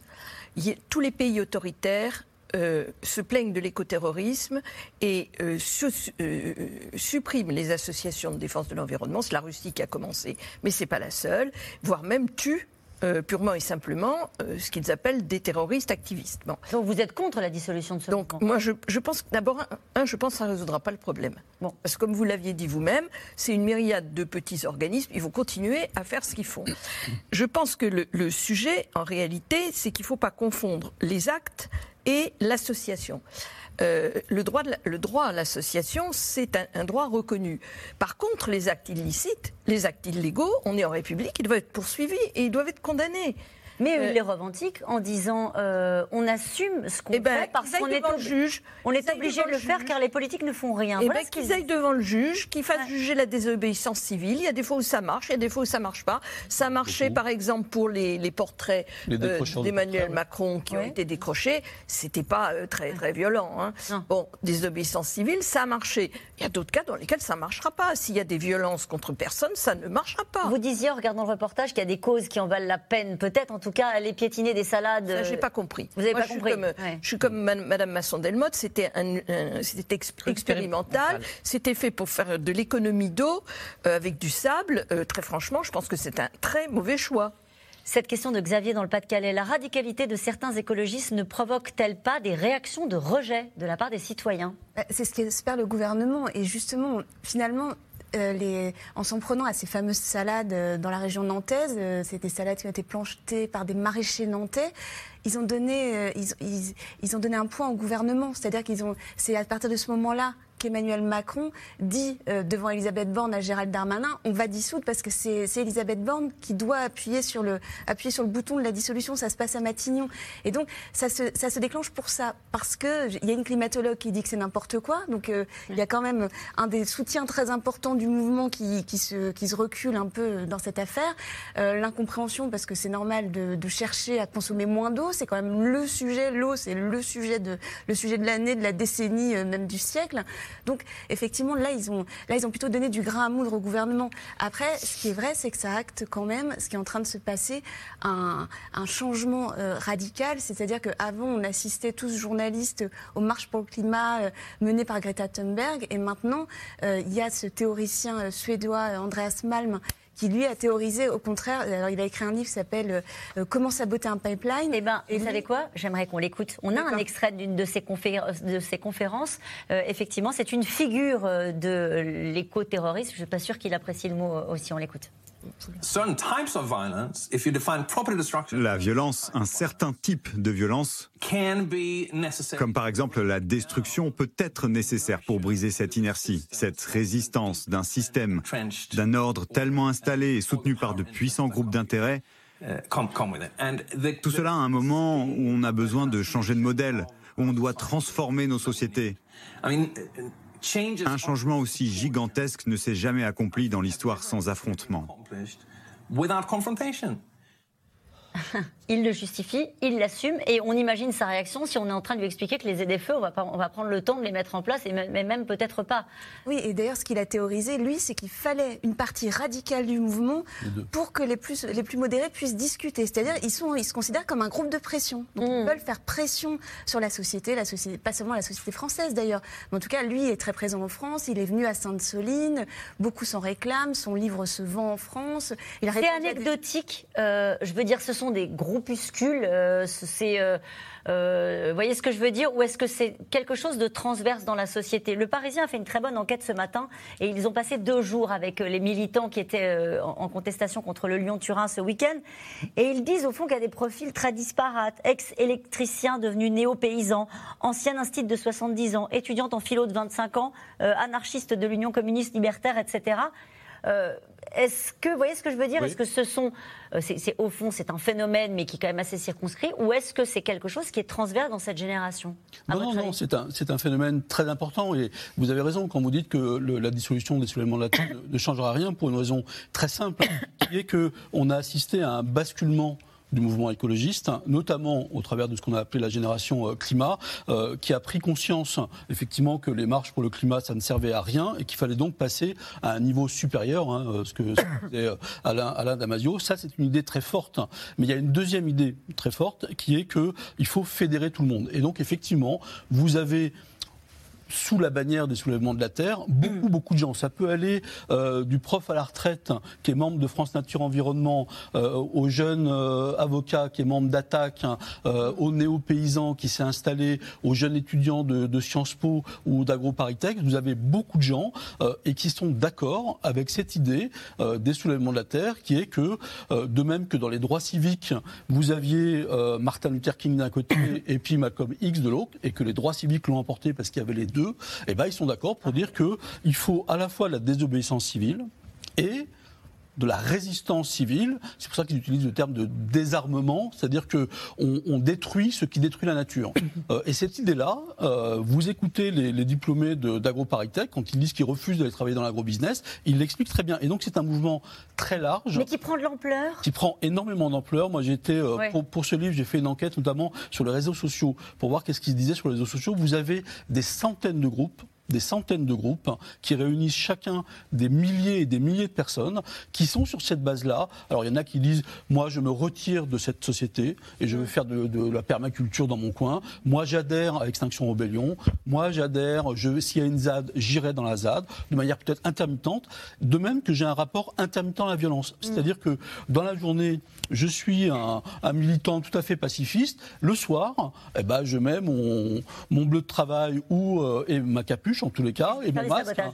y tous les pays autoritaires euh, se plaignent de l'écoterrorisme et euh, su- euh, suppriment les associations de défense de l'environnement. C'est la Russie qui a commencé, mais c'est pas la seule. Voire même tue euh, purement et simplement euh, ce qu'ils appellent des terroristes activistes. Bon.
Donc vous êtes contre la dissolution de ce
Donc moi je, je pense que d'abord, un, un, je pense que ça ne résoudra pas le problème. Bon. Parce que comme vous l'aviez dit vous-même, c'est une myriade de petits organismes, ils vont continuer à faire ce qu'ils font. Je pense que le, le sujet, en réalité, c'est qu'il ne faut pas confondre les actes et l'association. Euh, le, droit droit à l'association, c'est un, un droit reconnu. Par contre, les actes illicites, les actes illégaux, on est en République, ils doivent être poursuivis et ils doivent être condamnés.
Mais
Euh,
ils les revendiquent en disant euh, on assume ce qu'on
Eh ben,
fait parce qu'on est,
devant le
obli-
juge.
on est obligé de le faire
juge.
car les politiques ne font rien.
Et
Voilà
ben, qu'ils aillent devant le juge, qu'ils fassent juger la désobéissance civile. Il y a des fois où ça marche, il y a des fois où ça marche pas. Ça marchait par exemple pour les, les portraits euh, d'Emmanuel. Macron qui ont été décrochés. C'était pas euh, très très violent. hein. Bon, désobéissance civile, ça a marché. Il y a d'autres cas dans lesquels ça marchera pas. S'il y a des violences contre personne, ça ne marchera pas.
Vous disiez en regardant le reportage qu'il y a des causes qui en valent la peine, peut-être en tout cas aller piétiner des salades.
Ça, j'ai
euh,
pas compris.
Vous avez
Moi,
pas
je suis comme,
Ouais.
Je suis comme Man- Madame Masson-Delmotte, c'était un, un- c'était ex- expérimental, c'était fait pour faire de l'économie d'eau euh, avec du sable. Euh, très franchement, je pense que c'est un très mauvais choix.
Cette question de Xavier dans le Pas-de-Calais, la radicalité de certains écologistes ne provoque-t-elle pas des réactions de rejet de la part des citoyens?
C'est ce qu'espère le gouvernement. Et justement, finalement, euh, en s'en prenant à ces fameuses salades euh, dans la région nantaise, euh, c'est des salades qui ont été planchetées par des maraîchers nantais. Ils ont donné, ils ont donné un point au gouvernement, c'est-à-dire qu'ils ont, c'est à partir de ce moment-là qu'Emmanuel Macron dit euh, devant Elisabeth Borne à Gérald Darmanin, on va dissoudre parce que c'est Elisabeth Borne qui doit appuyer sur le appuyer sur le bouton de la dissolution. Ça se passe à Matignon, et donc ça se ça se déclenche pour ça parce que il y a une climatologue qui dit que c'est n'importe quoi. Donc euh, il y a quand même un des soutiens très importants du mouvement qui qui se qui se recule un peu dans cette affaire. Euh, L'incompréhension parce que c'est normal de, de chercher à consommer moins d'eau. C'est quand même le sujet. L'eau, c'est le sujet de le sujet de l'année, de la décennie, même du siècle. Donc effectivement, là ils ont là ils ont plutôt donné du grain à moudre au gouvernement. Après, ce qui est vrai, c'est que ça acte quand même ce qui est en train de se passer, un, un changement euh, radical. C'est-à-dire qu'avant, on assistait tous journalistes aux marches pour le climat euh, menées par Greta Thunberg, et maintenant euh, il y a ce théoricien suédois Andreas Malm qui lui a théorisé au contraire. Alors il a écrit un livre qui s'appelle euh, Comment saboter un pipeline.
Eh ben,
Et
vous
lui-
savez quoi? J'aimerais qu'on l'écoute. On a un extrait d'une de ces, confé- de ces conférences. Euh, effectivement, c'est une figure euh, de l'éco-terrorisme. Je ne suis pas sûre qu'il apprécie le mot aussi. On l'écoute.
Certain types of violence, if you define property destruction,
La violence, un certain type de violence,
can be necessary.
comme par exemple la destruction, peut être nécessaire pour briser cette inertie, cette résistance d'un système, d'un ordre tellement installé et soutenu par de puissants groupes d'intérêts.
Uh, come, come with it. And the,
Tout cela à un moment où on a besoin de changer de modèle, où on doit transformer nos sociétés. Un changement aussi gigantesque ne s'est jamais accompli dans l'histoire sans affrontement.
Il le justifie, il l'assume, et on imagine sa réaction si on est en train de lui expliquer que les ZFE, on va, pas, on va prendre le temps de les mettre en place, et même, mais même peut-être pas.
Oui, et d'ailleurs, ce qu'il a théorisé, lui, c'est qu'il fallait une partie radicale du mouvement pour que les plus, les plus modérés puissent discuter. C'est-à-dire, ils, sont, ils se considèrent comme un groupe de pression. Donc, ils veulent faire pression sur la société, la société, pas seulement la société française d'ailleurs. Mais en tout cas, lui est très présent en France. Il est venu à Sainte-Soline. Beaucoup s'en réclament. Son livre se vend en France.
C'est
des-
anecdotique, euh, je veux dire, ce sont des groupuscules, euh, c'est... euh, euh, vous voyez ce que je veux dire Ou est-ce que c'est quelque chose de transverse dans la société? Le Parisien a fait une très bonne enquête ce matin et ils ont passé deux jours avec les militants qui étaient en contestation contre le Lyon-Turin ce week-end. Et ils disent au fond qu'il y a des profils très disparates. Ex-électricien devenu néo-paysan, ancien instit de 70 ans, étudiante en philo de 25 ans, anarchiste de l'Union communiste libertaire, etc. Euh, Est-ce que, vous voyez ce que je veux dire?
Oui.
Est-ce que ce sont, euh, c'est au fond, c'est un phénomène, mais qui est quand même assez circonscrit, ou est-ce que c'est quelque chose qui est transverse dans cette génération
Non, non, c'est un, c'est un phénomène très important et vous avez raison quand vous dites que le- la dissolution des soulèvements de la Terre ne, ne changera rien pour une raison très simple, qui est qu'on a assisté à un basculement du mouvement écologiste, notamment au travers de ce qu'on a appelé la génération euh, climat, euh, qui a pris conscience effectivement que les marches pour le climat, ça ne servait à rien et qu'il fallait donc passer à un niveau supérieur, hein, euh, ce que ce que disait euh, Alain, Damasio. Ça, c'est une idée très forte. Mais il y a une deuxième idée très forte qui est qu'il faut fédérer tout le monde. Et donc, effectivement, vous avez sous la bannière des soulèvements de la Terre, beaucoup, beaucoup de gens. Ça peut aller euh, du prof à la retraite, qui est membre de France Nature Environnement, euh, au jeune euh, avocat qui est membre d'Attaque, euh, au néo-paysan qui s'est installé, au jeune étudiant de, de Sciences Po ou d'AgroParisTech. Vous avez beaucoup de gens euh, et qui sont d'accord avec cette idée euh, des soulèvements de la Terre, qui est que, euh, de même que dans les droits civiques, vous aviez euh, Martin Luther King d'un côté et puis Malcolm X de l'autre, et que les droits civiques l'ont emporté parce qu'il y avait les deux, et ben ils sont d'accord pour dire que il faut à la fois la désobéissance civile et de la résistance civile. C'est pour ça qu'ils utilisent le terme de désarmement, c'est-à-dire que on, détruit ce qui détruit la nature. Euh, et cette idée-là, euh, vous écoutez les, les diplômés d'AgroParisTech quand ils disent qu'ils refusent d'aller travailler dans l'agrobusiness, ils l'expliquent très bien. Et donc c'est un mouvement très large.
Mais qui prend de l'ampleur
Qui prend énormément d'ampleur. Moi j'ai été, euh, pour, pour, ce livre, j'ai fait une enquête notamment sur les réseaux sociaux pour voir qu'est-ce qui se disait sur les réseaux sociaux. Vous avez des centaines de groupes des centaines de groupes qui réunissent chacun des milliers et des milliers de personnes qui sont sur cette base-là. Alors il y en a qui disent moi je me retire de cette société et je veux faire de, la permaculture dans mon coin. Moi j'adhère à Extinction Rebellion. Moi j'adhère, s'il y a une ZAD, j'irai dans la ZAD de manière peut-être intermittente. De même que j'ai un rapport intermittent à la violence. C'est-à-dire que dans la journée, je suis un, militant tout à fait pacifiste. Le soir, eh ben, je mets mon, mon bleu de travail ou euh, et ma capuche en tous les cas, et mon masque. Hein.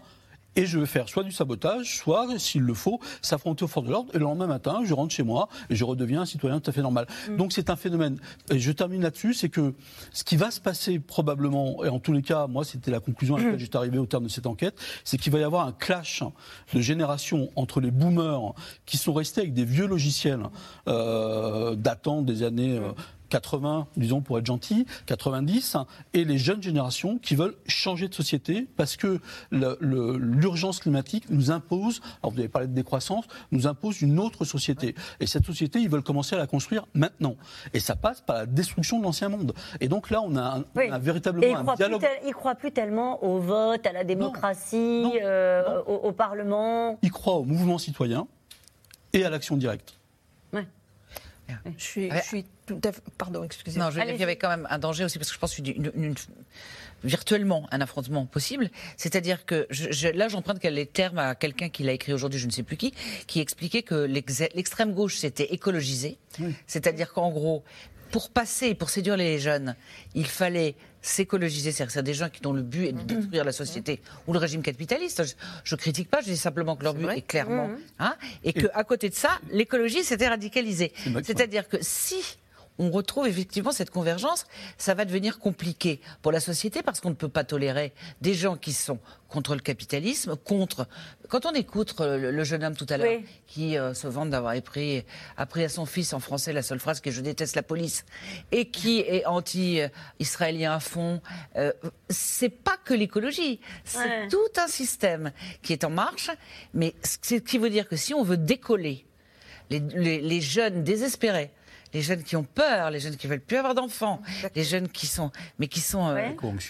Et je vais faire soit du sabotage, soit, s'il le faut, s'affronter aux forces de l'ordre. Et le lendemain matin, je rentre chez moi et je redeviens un citoyen tout à fait normal. Mm. Donc c'est un phénomène. Et je termine là-dessus, c'est que ce qui va se passer probablement, et en tous les cas, moi c'était la conclusion à laquelle mm. j'étais arrivé au terme de cette enquête, c'est qu'il va y avoir un clash de génération entre les boomers qui sont restés avec des vieux logiciels euh, datant des années... Euh, 80, disons pour être gentil, 90, et les jeunes générations qui veulent changer de société parce que l'urgence climatique nous impose, alors vous avez parlé de décroissance, nous impose une autre société. Et cette société, ils veulent commencer à la construire maintenant. Et ça passe par la destruction de l'ancien monde. Et donc là, on a, un, véritablement un dialogue.
ils ne croient plus tellement au vote, à la démocratie, euh, Au, au, Parlement.
Ils croient au mouvement citoyen et à l'action directe.
Je suis, je suis tout à fait. Pardon, excusez-moi.
Non, je qu'il y avait quand même un danger aussi, parce que je pense que virtuellement un affrontement possible. C'est-à-dire que je, là, j'emprunte les termes à quelqu'un qui l'a écrit aujourd'hui, je ne sais plus qui, qui expliquait que l'extrême gauche s'était écologisée. C'est-à-dire qu'en gros, pour passer, pour séduire les jeunes, il fallait s'écologiser, c'est-à-dire des gens qui dont le but est de mmh. détruire la société ou le régime capitaliste. Je, ne critique pas, je dis simplement que leur but est clairement, mmh. hein, et que à côté de ça, l'écologie s'était radicalisée. C'est-à-dire que si on retrouve effectivement cette convergence, ça va devenir compliqué pour la société parce qu'on ne peut pas tolérer des gens qui sont contre le capitalisme, contre. Quand on écoute euh, le, jeune homme tout à l'heure qui euh, se vante d'avoir appris, appris à son fils en français la seule phrase que je déteste la police et qui est anti-israélien à fond, euh, c'est pas que l'écologie, c'est tout un système qui est en marche, mais ce qui veut dire que si on veut décoller les jeunes désespérés les jeunes qui ont peur, les jeunes qui veulent plus avoir d'enfants, les jeunes qui sont, mais qui sont
euh,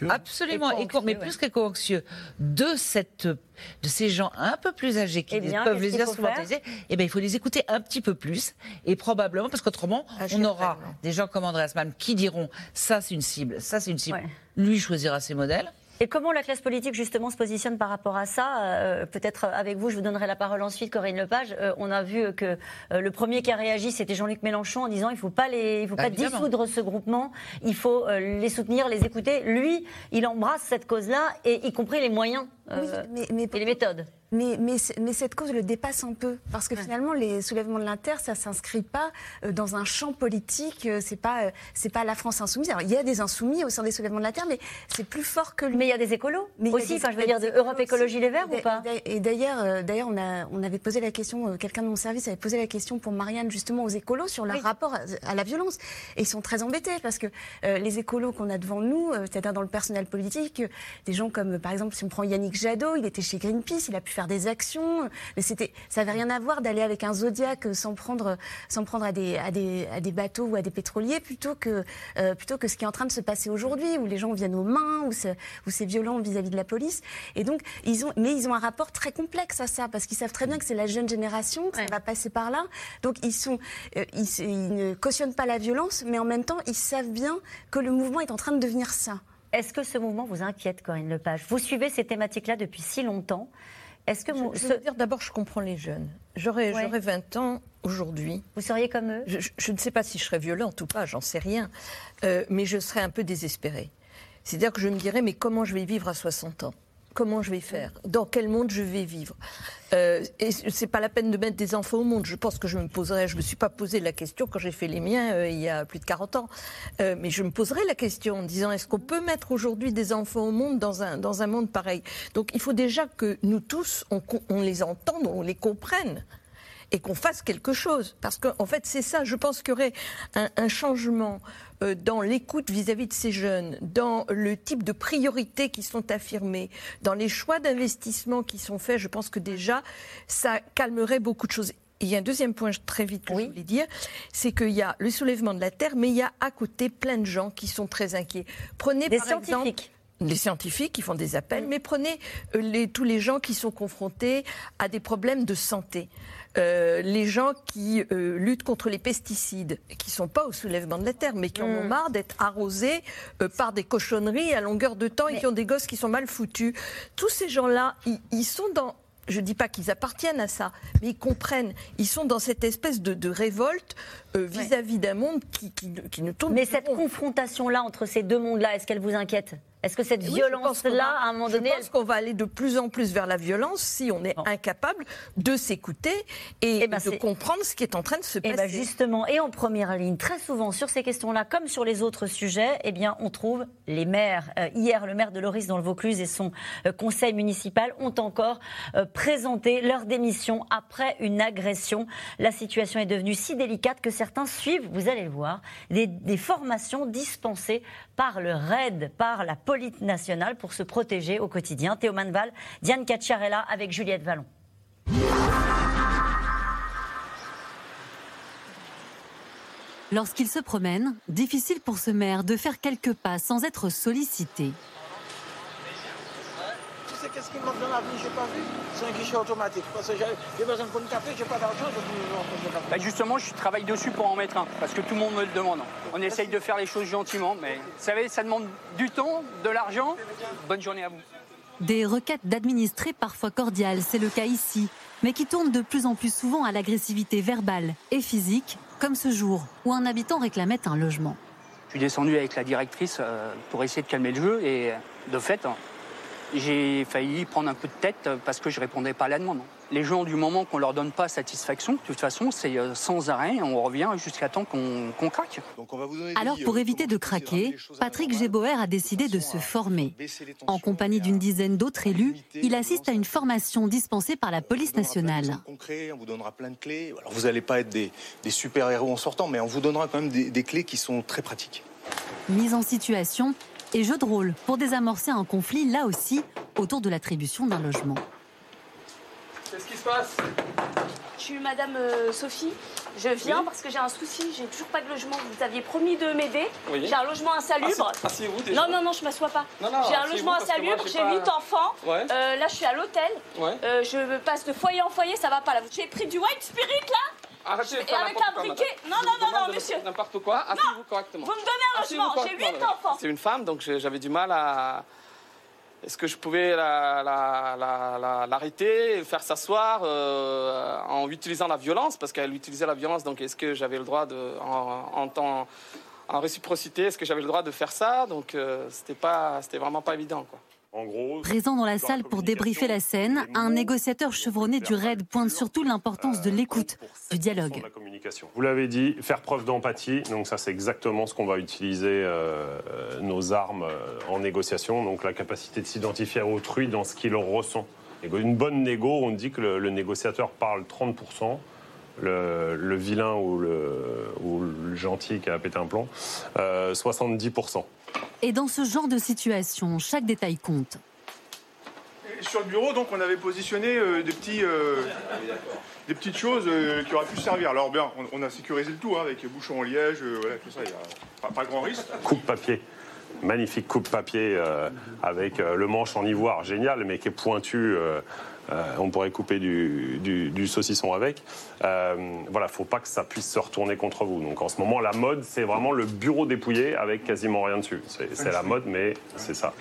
absolument éco, mais plus qu'éco-anxieux, de cette, de ces gens un peu plus âgés qui eh peuvent les instrumentaliser, eh ben il faut les écouter un petit peu plus et probablement parce qu'autrement ah, on aura des gens comme Andreas Mann qui diront ça c'est une cible, ça c'est une cible, lui choisira ses modèles.
Et comment la classe politique, justement, se positionne par rapport à ça? Euh, Peut-être avec vous, je vous donnerai la parole ensuite, Corinne Lepage. Euh, on a vu que euh, le premier qui a réagi, c'était Jean-Luc Mélenchon, en disant il ne faut pas, les, il faut pas dissoudre ce groupement, il faut les soutenir, les écouter. Lui, il embrasse cette cause-là, et y compris les moyens mais, et les méthodes.
Mais, mais, mais, cette cause le dépasse un peu, parce que finalement, les soulèvements de l'Inter, ça ne s'inscrit pas euh, dans un champ politique, euh, c'est pas, euh, c'est pas la France insoumise. Alors, il y a des insoumis au sein des soulèvements de l'Inter, mais c'est plus fort que lui.
Mais il y a des écolos mais aussi, enfin, je veux dire, de Europe Écologie Les Verts ou pas
Et d'ailleurs, d'ailleurs on, a, on avait posé la question, quelqu'un de mon service avait posé la question pour Marianne, justement, aux écolos sur leur rapport à, la violence. Et ils sont très embêtés, parce que les écolos qu'on a devant nous, c'est-à-dire dans le personnel politique, des gens comme, par exemple, si on prend Yannick Jadot, il était chez Greenpeace, il a pu faire des actions. Mais c'était, ça n'avait rien à voir d'aller avec un Zodiac sans prendre, sans prendre à des, à des, à des bateaux ou à des pétroliers plutôt que, euh, plutôt que ce qui est en train de se passer aujourd'hui, où les gens viennent aux mains, où c'est, où c'est violent vis-à-vis de la police. Et donc, ils ont, mais ils ont un rapport très complexe à ça, parce qu'ils savent très bien que c'est la jeune génération, que ça va passer par là. Donc, ils sont, euh, ils, ils ne cautionnent pas la violence, mais en même temps, ils savent bien que le mouvement est en train de devenir ça.
Est-ce que ce mouvement vous inquiète, Corinne Lepage? Vous suivez ces thématiques-là depuis si longtemps? Est-ce que
je, veux dire d'abord, je comprends les jeunes. J'aurais 20 ans aujourd'hui.
Vous seriez comme eux?
Je, ne sais pas si je serais violente ou pas, j'en sais rien. Euh, mais je serais un peu désespérée. C'est-à-dire que je me dirais, mais comment je vais vivre à 60 ans? Comment je vais faire Dans quel monde je vais vivre euh, Et c'est pas la peine de mettre des enfants au monde. Je pense que je me poserai. Je me suis pas posé la question quand j'ai fait les miens euh, il y a plus de 40 ans, euh, mais je me poserai la question en disant est-ce qu'on peut mettre aujourd'hui des enfants au monde dans un dans un monde pareil? Donc il faut déjà que nous tous on, on les entende, on les comprenne et qu'on fasse quelque chose. Parce qu'en fait, c'est ça. Je pense qu'il y aurait un, un changement euh, dans l'écoute vis-à-vis de ces jeunes, dans le type de priorités qui sont affirmées, dans les choix d'investissement qui sont faits. Je pense que déjà, ça calmerait beaucoup de choses. il y a un deuxième point très vite que je voulais dire, c'est qu'il y a le soulèvement de la terre, mais il y a à côté plein de gens qui sont très inquiets. Prenez
Des
par exemple les scientifiques qui font des appels, mais prenez euh, les- tous les gens qui sont confrontés à des problèmes de santé. Euh, les gens qui euh, luttent contre les pesticides, qui sont pas au soulèvement de la terre, mais qui en ont
Mm.
marre d'être arrosés euh, par des cochonneries à longueur de temps et qui ont des gosses qui sont mal foutus. Tous ces gens-là, ils, sont dans. Je dis pas qu'ils appartiennent à ça, mais ils comprennent. Ils sont dans cette espèce de, de révolte euh, vis-à-vis d'un monde qui, qui, ne- qui ne tourne
Mais cette confrontation-là entre ces deux mondes-là, est-ce qu'elle vous inquiète? Est-ce que cette
Oui,
violence-là, à un moment donné,
je pense qu'on va aller de plus en plus vers la violence si on est incapable de s'écouter et
ben,
de comprendre ce qui est en train de se
Eh
passer.
ben justement, et en première ligne, très souvent sur ces questions-là, comme sur les autres sujets, eh bien, on trouve les maires. Euh, hier, le maire de Loris dans le Vaucluse et son euh, conseil municipal ont encore euh, présenté leur démission après une agression. La situation est devenue si délicate que certains suivent, vous allez le voir, des, des formations dispensées par le RAID, par la police nationale pour se protéger au quotidien. Théo Manval, Diane Cacciarella avec Juliette Vallon.
Lorsqu'il se promène, difficile pour ce maire de faire quelques pas sans être sollicité.
Tu sais qu'est-ce qui dans la vie, j'ai pas vu? C'est un guichet automatique. Parce que j'ai besoin de prendre un café, j'ai pas d'argent, je
Bah, justement, je travaille dessus pour en mettre un, parce que tout le monde me le demande. On essaye de faire les choses gentiment, mais vous savez, ça demande du temps, de l'argent. Bonne journée à vous.
Des requêtes d'administrés parfois cordiales, c'est le cas ici, mais qui tournent de plus en plus souvent à l'agressivité verbale et physique, comme ce jour où un habitant réclamait un logement.
Je suis descendu avec la directrice euh, pour essayer de calmer le jeu et de fait, j'ai failli prendre un coup de tête euh, parce que je répondais pas à la demande. Les gens, du moment qu'on leur donne pas satisfaction, de toute façon, c'est euh, sans arrêt, on revient jusqu'à temps qu'on craque.
Alors pour éviter de craquer, Patrick Géboer a décidé de se former. En compagnie d'une dizaine d'autres élus, il assiste à une formation dispensée par la police nationale.
on vous donnera plein de clés. Alors vous n'allez pas être des, des super-héros en sortant, mais on vous donnera quand même des, des clés qui sont très pratiques.
Mise en situation et jeu de rôle pour désamorcer un conflit là aussi autour de l'attribution d'un logement.
Qu'est-ce qui se passe?
Je suis Madame euh, Sophie. Je viens
Oui.
parce que j'ai un souci. J'ai toujours pas de logement. Vous aviez promis de m'aider.
Oui.
J'ai un logement insalubre.
Asseyez-vous déjà.
Non, non, non, je m'assois pas.
Non, non,
j'ai un logement insalubre.
j'ai pas-
huit enfants.
Ouais.
Euh, là, je suis à l'hôtel.
Ouais.
Euh, je passe de foyer en foyer. Ça va pas là. J'ai pris du white spirit là.
Arrêtez de
Et
faire
avec un briquet. Non, non, non, non, monsieur.
N'importe quoi, asseyez-vous correctement.
Vous me donnez un logement. J'ai huit enfants.
C'est une femme, donc j'avais du mal à. Est-ce que je pouvais la- la- la- la- l'arrêter, faire s'asseoir euh, en utilisant la violence? Parce qu'elle utilisait la violence, donc est-ce que j'avais le droit de. En, en temps- en réciprocité, est-ce que j'avais le droit de faire ça? Donc euh, c'était pas, c'était vraiment pas évident, quoi. En gros.
Présent dans la salle pour débriefer la scène, un négociateur chevronné du RAID pointe surtout l'importance de l'écoute, du dialogue.
Vous l'avez dit, faire preuve d'empathie. Donc ça, c'est exactement ce qu'on va utiliser euh, euh, nos armes euh, en négociation. Donc la capacité de s'identifier à autrui dans ce qu'il ressent. Une bonne négo, on dit que le, le négociateur parle 30%. Le, le vilain ou le, ou le gentil qui a pété un plomb, euh, 70%.
Et dans ce genre de situation, chaque détail compte.
Sur le bureau, donc, on avait positionné euh, des, petits, euh, des petites choses euh, qui auraient pu servir. Alors bien, on, on a sécurisé le tout hein, avec bouchon en liège, euh, voilà, tout ça, il n'y a pas, pas grand risque.
coupe-papier. Magnifique coupe-papier euh, avec euh, le manche en ivoire, génial, mais qui est pointu. euh, euh, on pourrait couper du, du- du saucisson avec. Euh, voilà, faut pas que ça puisse se retourner contre vous. Donc en ce moment, la mode, c'est vraiment le bureau dépouillé avec quasiment rien dessus. C'est c'est la mode, mais c'est ça.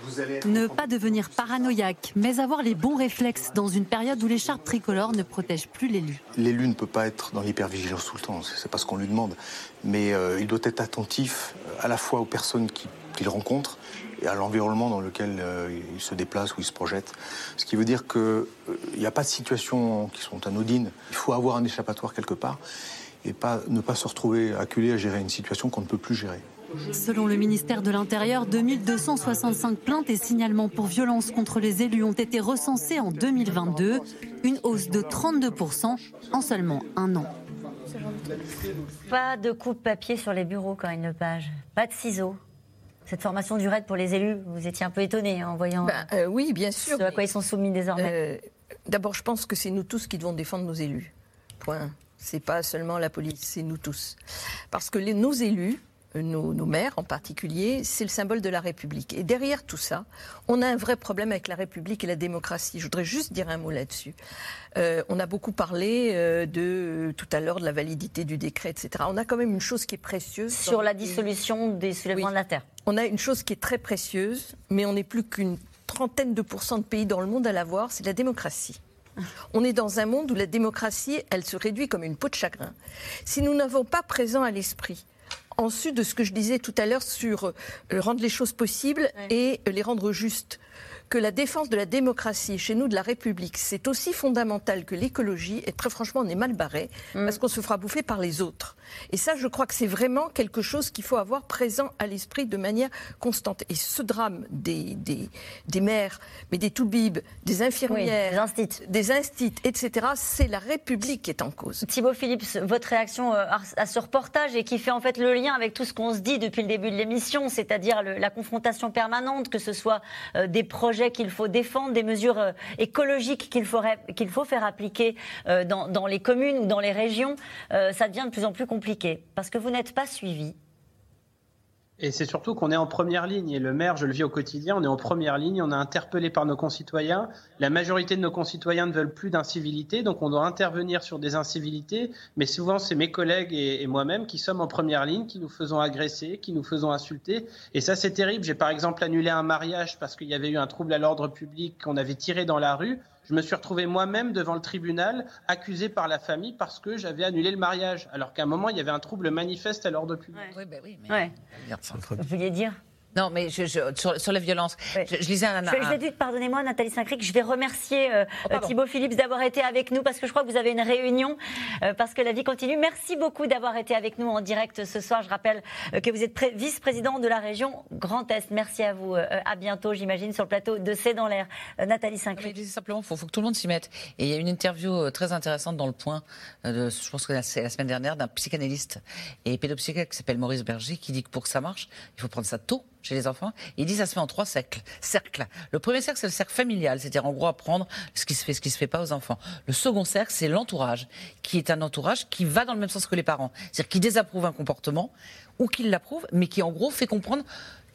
Ne pas devenir paranoïaque, mais avoir les bons réflexes dans une période où l'écharpe tricolore ne protège plus l'élu.
L'élu ne peut pas être dans l'hypervigilance tout le temps, c'est pas ce qu'on lui demande. Mais euh, il doit être attentif euh, à la fois aux personnes qui- qu'il rencontre et à l'environnement dans lequel euh, il se déplace ou il se projette. Ce qui veut dire qu'il n'y a pas de situations qui sont anodines. Il faut avoir un échappatoire quelque part et pas, ne pas se retrouver acculé à gérer une situation qu'on ne peut plus gérer.
Selon le ministère de l'Intérieur, 2265 plaintes et signalements pour violences contre les élus ont été recensés en 2022, une hausse de 32% en seulement un an.
Pas de coupe-papier sur les bureaux, Corinne Lepage. Pas de ciseaux. Cette formation du RAID pour les élus, vous étiez un peu étonné en voyant
Ben, euh, oui, bien sûr.
ce à quoi ils sont soumis désormais.
Euh, D'abord, je pense que c'est nous tous qui devons défendre nos élus. Point. C'est pas seulement la police, c'est nous tous. Parce que les- nos élus, nos, nos maires en particulier, c'est le symbole de la République. Et derrière tout ça, on a un vrai problème avec la République et la démocratie. Je voudrais juste dire un mot là-dessus. Euh, on a beaucoup parlé euh, de tout à l'heure de la validité du décret, etc. On a quand même une chose qui est précieuse
Sur la dissolution des soulèvements
Oui.
de la Terre.
On a une chose qui est très précieuse, mais on n'est plus qu'une trentaine de pourcents de pays dans le monde à l'avoir, c'est la démocratie. On est dans un monde où la démocratie, elle se réduit comme une peau de chagrin. Si nous n'avons pas présent à l'esprit, en de ce que je disais tout à l'heure sur euh, rendre les choses possibles et euh, les rendre justes, que la défense de la démocratie chez nous, de la République, c'est aussi fondamental que l'écologie, et très franchement, on est mal barré, parce qu'on se fera bouffer par les autres. Et ça, je crois que c'est vraiment quelque chose qu'il faut avoir présent à l'esprit de manière constante. Et ce drame des, des, des maires, mais des toubibs, des infirmières,
des instits,
des instits, etc., c'est la République qui est en cause.
Thibaut Phillips, votre réaction euh, à ce reportage et qui fait en fait le lien avec tout ce qu'on se dit depuis le début de l'émission, c'est-à-dire la confrontation permanente, que ce soit euh, des projets qu'il faut défendre, des mesures euh, écologiques qu'il faut, ré- qu'il faut faire appliquer euh, dans, dans les communes ou dans les régions, euh, ça devient de plus en plus compliqué parce que vous n'êtes pas suivi.
Et c'est surtout qu'on est en première ligne. Et le maire, je le vis au quotidien, on est en première ligne, on est interpellé par nos concitoyens. La majorité de nos concitoyens ne veulent plus d'incivilité, donc on doit intervenir sur des incivilités. Mais souvent, c'est mes collègues et, et moi-même qui sommes en première ligne, qui nous faisons agresser, qui nous faisons insulter. Et ça, c'est terrible. J'ai par exemple annulé un mariage parce qu'il y avait eu un trouble à l'ordre public qu'on avait tiré dans la rue. Je me suis retrouvé moi-même devant le tribunal, accusé par la famille parce que j'avais annulé le mariage, alors qu'à un moment, il y avait un trouble manifeste à l'ordre public.
Oui, ben oui, mais...
Ouais.
Ça.
Vous vouliez dire?
Non, mais je, je- sur, sur la violence, je, je lisais un...
Je je vais dire, pardonnez-moi, Nathalie Saint-Cric, je vais remercier euh, euh, Thibaut Phillips d'avoir été avec nous parce que je crois que vous avez une réunion, euh, parce que la vie continue. Merci beaucoup d'avoir été avec nous en direct ce soir. Je rappelle euh, que vous êtes pré- vice-président de la région Grand Est. Merci à vous. Euh, à bientôt, j'imagine, sur le plateau de C'est dans l'air. Nathalie Saint-Cric.
Simplement, il faut, faut que tout le monde s'y mette. Et il y a une interview très intéressante dans Le Point, de- je pense que c'est la semaine dernière, d'un psychanalyste et pédopsychiatre qui s'appelle Maurice Berger, qui dit que pour que ça marche, il faut prendre ça tôt chez les enfants. Il dit ça se fait en trois cercles. cercles. Le premier cercle, c'est le cercle familial, c'est-à-dire en gros apprendre ce qui se fait, ce qui se fait pas aux enfants. Le second cercle, c'est l'entourage, qui est un entourage qui va dans le même sens que les parents. C'est-à-dire qui désapprouve un comportement ou qui l'approuve, mais qui en gros fait comprendre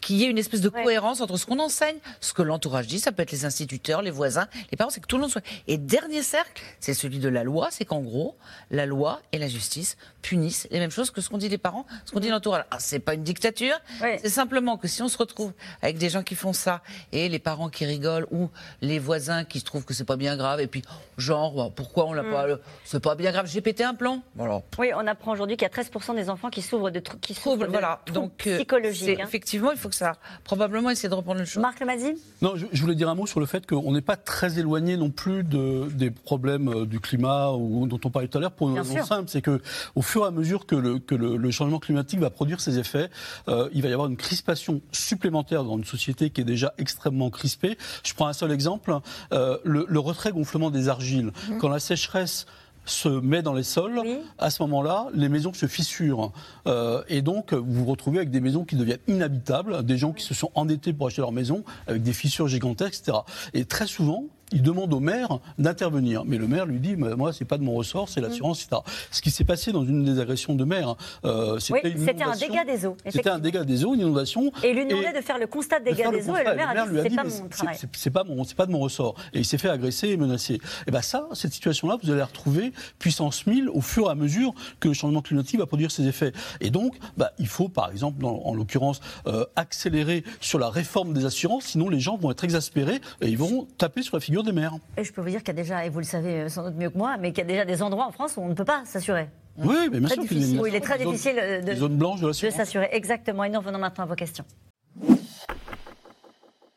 qu'il y ait une espèce de cohérence entre ce qu'on enseigne, ce que l'entourage dit, ça peut être les instituteurs, les voisins, les parents, c'est que tout le monde soit. Et dernier cercle, c'est celui de la loi, c'est qu'en gros, la loi et la justice punissent les mêmes choses que ce qu'on dit les parents, ce qu'on dit l'entourage. Alors, c'est pas une dictature, c'est simplement que si on se retrouve avec des gens qui font ça et les parents qui rigolent ou les voisins qui se trouvent que c'est pas bien grave et puis genre pourquoi on l'a
Mm.
pas, c'est pas bien grave, j'ai pété un plomb. Voilà.
Oui, on apprend aujourd'hui qu'il y a 13% des enfants qui souffrent de, tr- qui souffrent de
Voilà,
troubles
donc euh,
psychologiques.
c'est-
hein.
effectivement, il faut que ça probablement essayer de reprendre le choix.
Marc Lemazine
Non, je, je voulais dire un mot sur le fait qu'on n'est pas très éloigné non plus de, des problèmes euh, du climat ou, dont on parlait tout à l'heure pour une
Bien
raison
sûr.
simple, c'est que au fur et à mesure que le, que le, le changement climatique va produire ses effets, euh, il va y avoir une crispation supplémentaire dans une société qui est déjà extrêmement crispée. Je prends un seul exemple, euh, le, le retrait gonflement des argiles.
Mhm.
Quand la sécheresse se met dans les sols, à ce moment-là, les maisons se fissurent. Euh, et donc, vous vous retrouvez avec des maisons qui deviennent inhabitables, des gens qui se sont endettés pour acheter leur maison, avec des fissures gigantesques, etc. Et très souvent, il demande au maire d'intervenir. Mais le maire lui dit, moi, c'est pas de mon ressort, c'est l'assurance, etc. Ce qui s'est passé dans une des agressions de maire, euh, c'était
Oui, c'était un dégât des eaux,
C'était un dégât des eaux, une inondation.
Et il lui demandait de faire le constat de dégâts des eaux et le maire, a dit c'est pas mon travail.
c'est- pas mon, pas de mon ressort. Et il s'est fait agresser et menacer. Et ben ça, cette situation-là, vous allez la retrouver puissance 1000 au fur et à mesure que le changement climatique va produire ses effets. Et donc, bah, il faut, par exemple, dans- en l'occurrence, euh, accélérer sur la réforme des assurances, sinon les gens vont être exaspérés et ils vont taper sur la figure des mers.
Et je peux vous dire qu'il y a déjà, et vous le savez euh, sans doute mieux que moi, mais qu'il y a déjà des endroits en France où on ne peut pas s'assurer.
Oui, mais bien sûr.
Difficile. Où il est très difficile euh, de,
zones blanches de
s'assurer. Exactement. Et nous revenons maintenant à vos questions.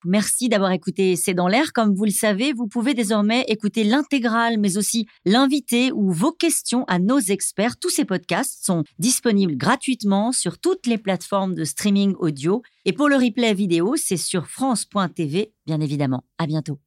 Merci d'avoir écouté C'est dans l'air. Comme vous le savez, vous pouvez désormais écouter l'intégrale, mais aussi l'invité ou vos questions à nos experts. Tous ces podcasts sont disponibles gratuitement sur toutes les plateformes de streaming audio. Et pour le replay vidéo, c'est sur France.tv, bien évidemment. À bientôt.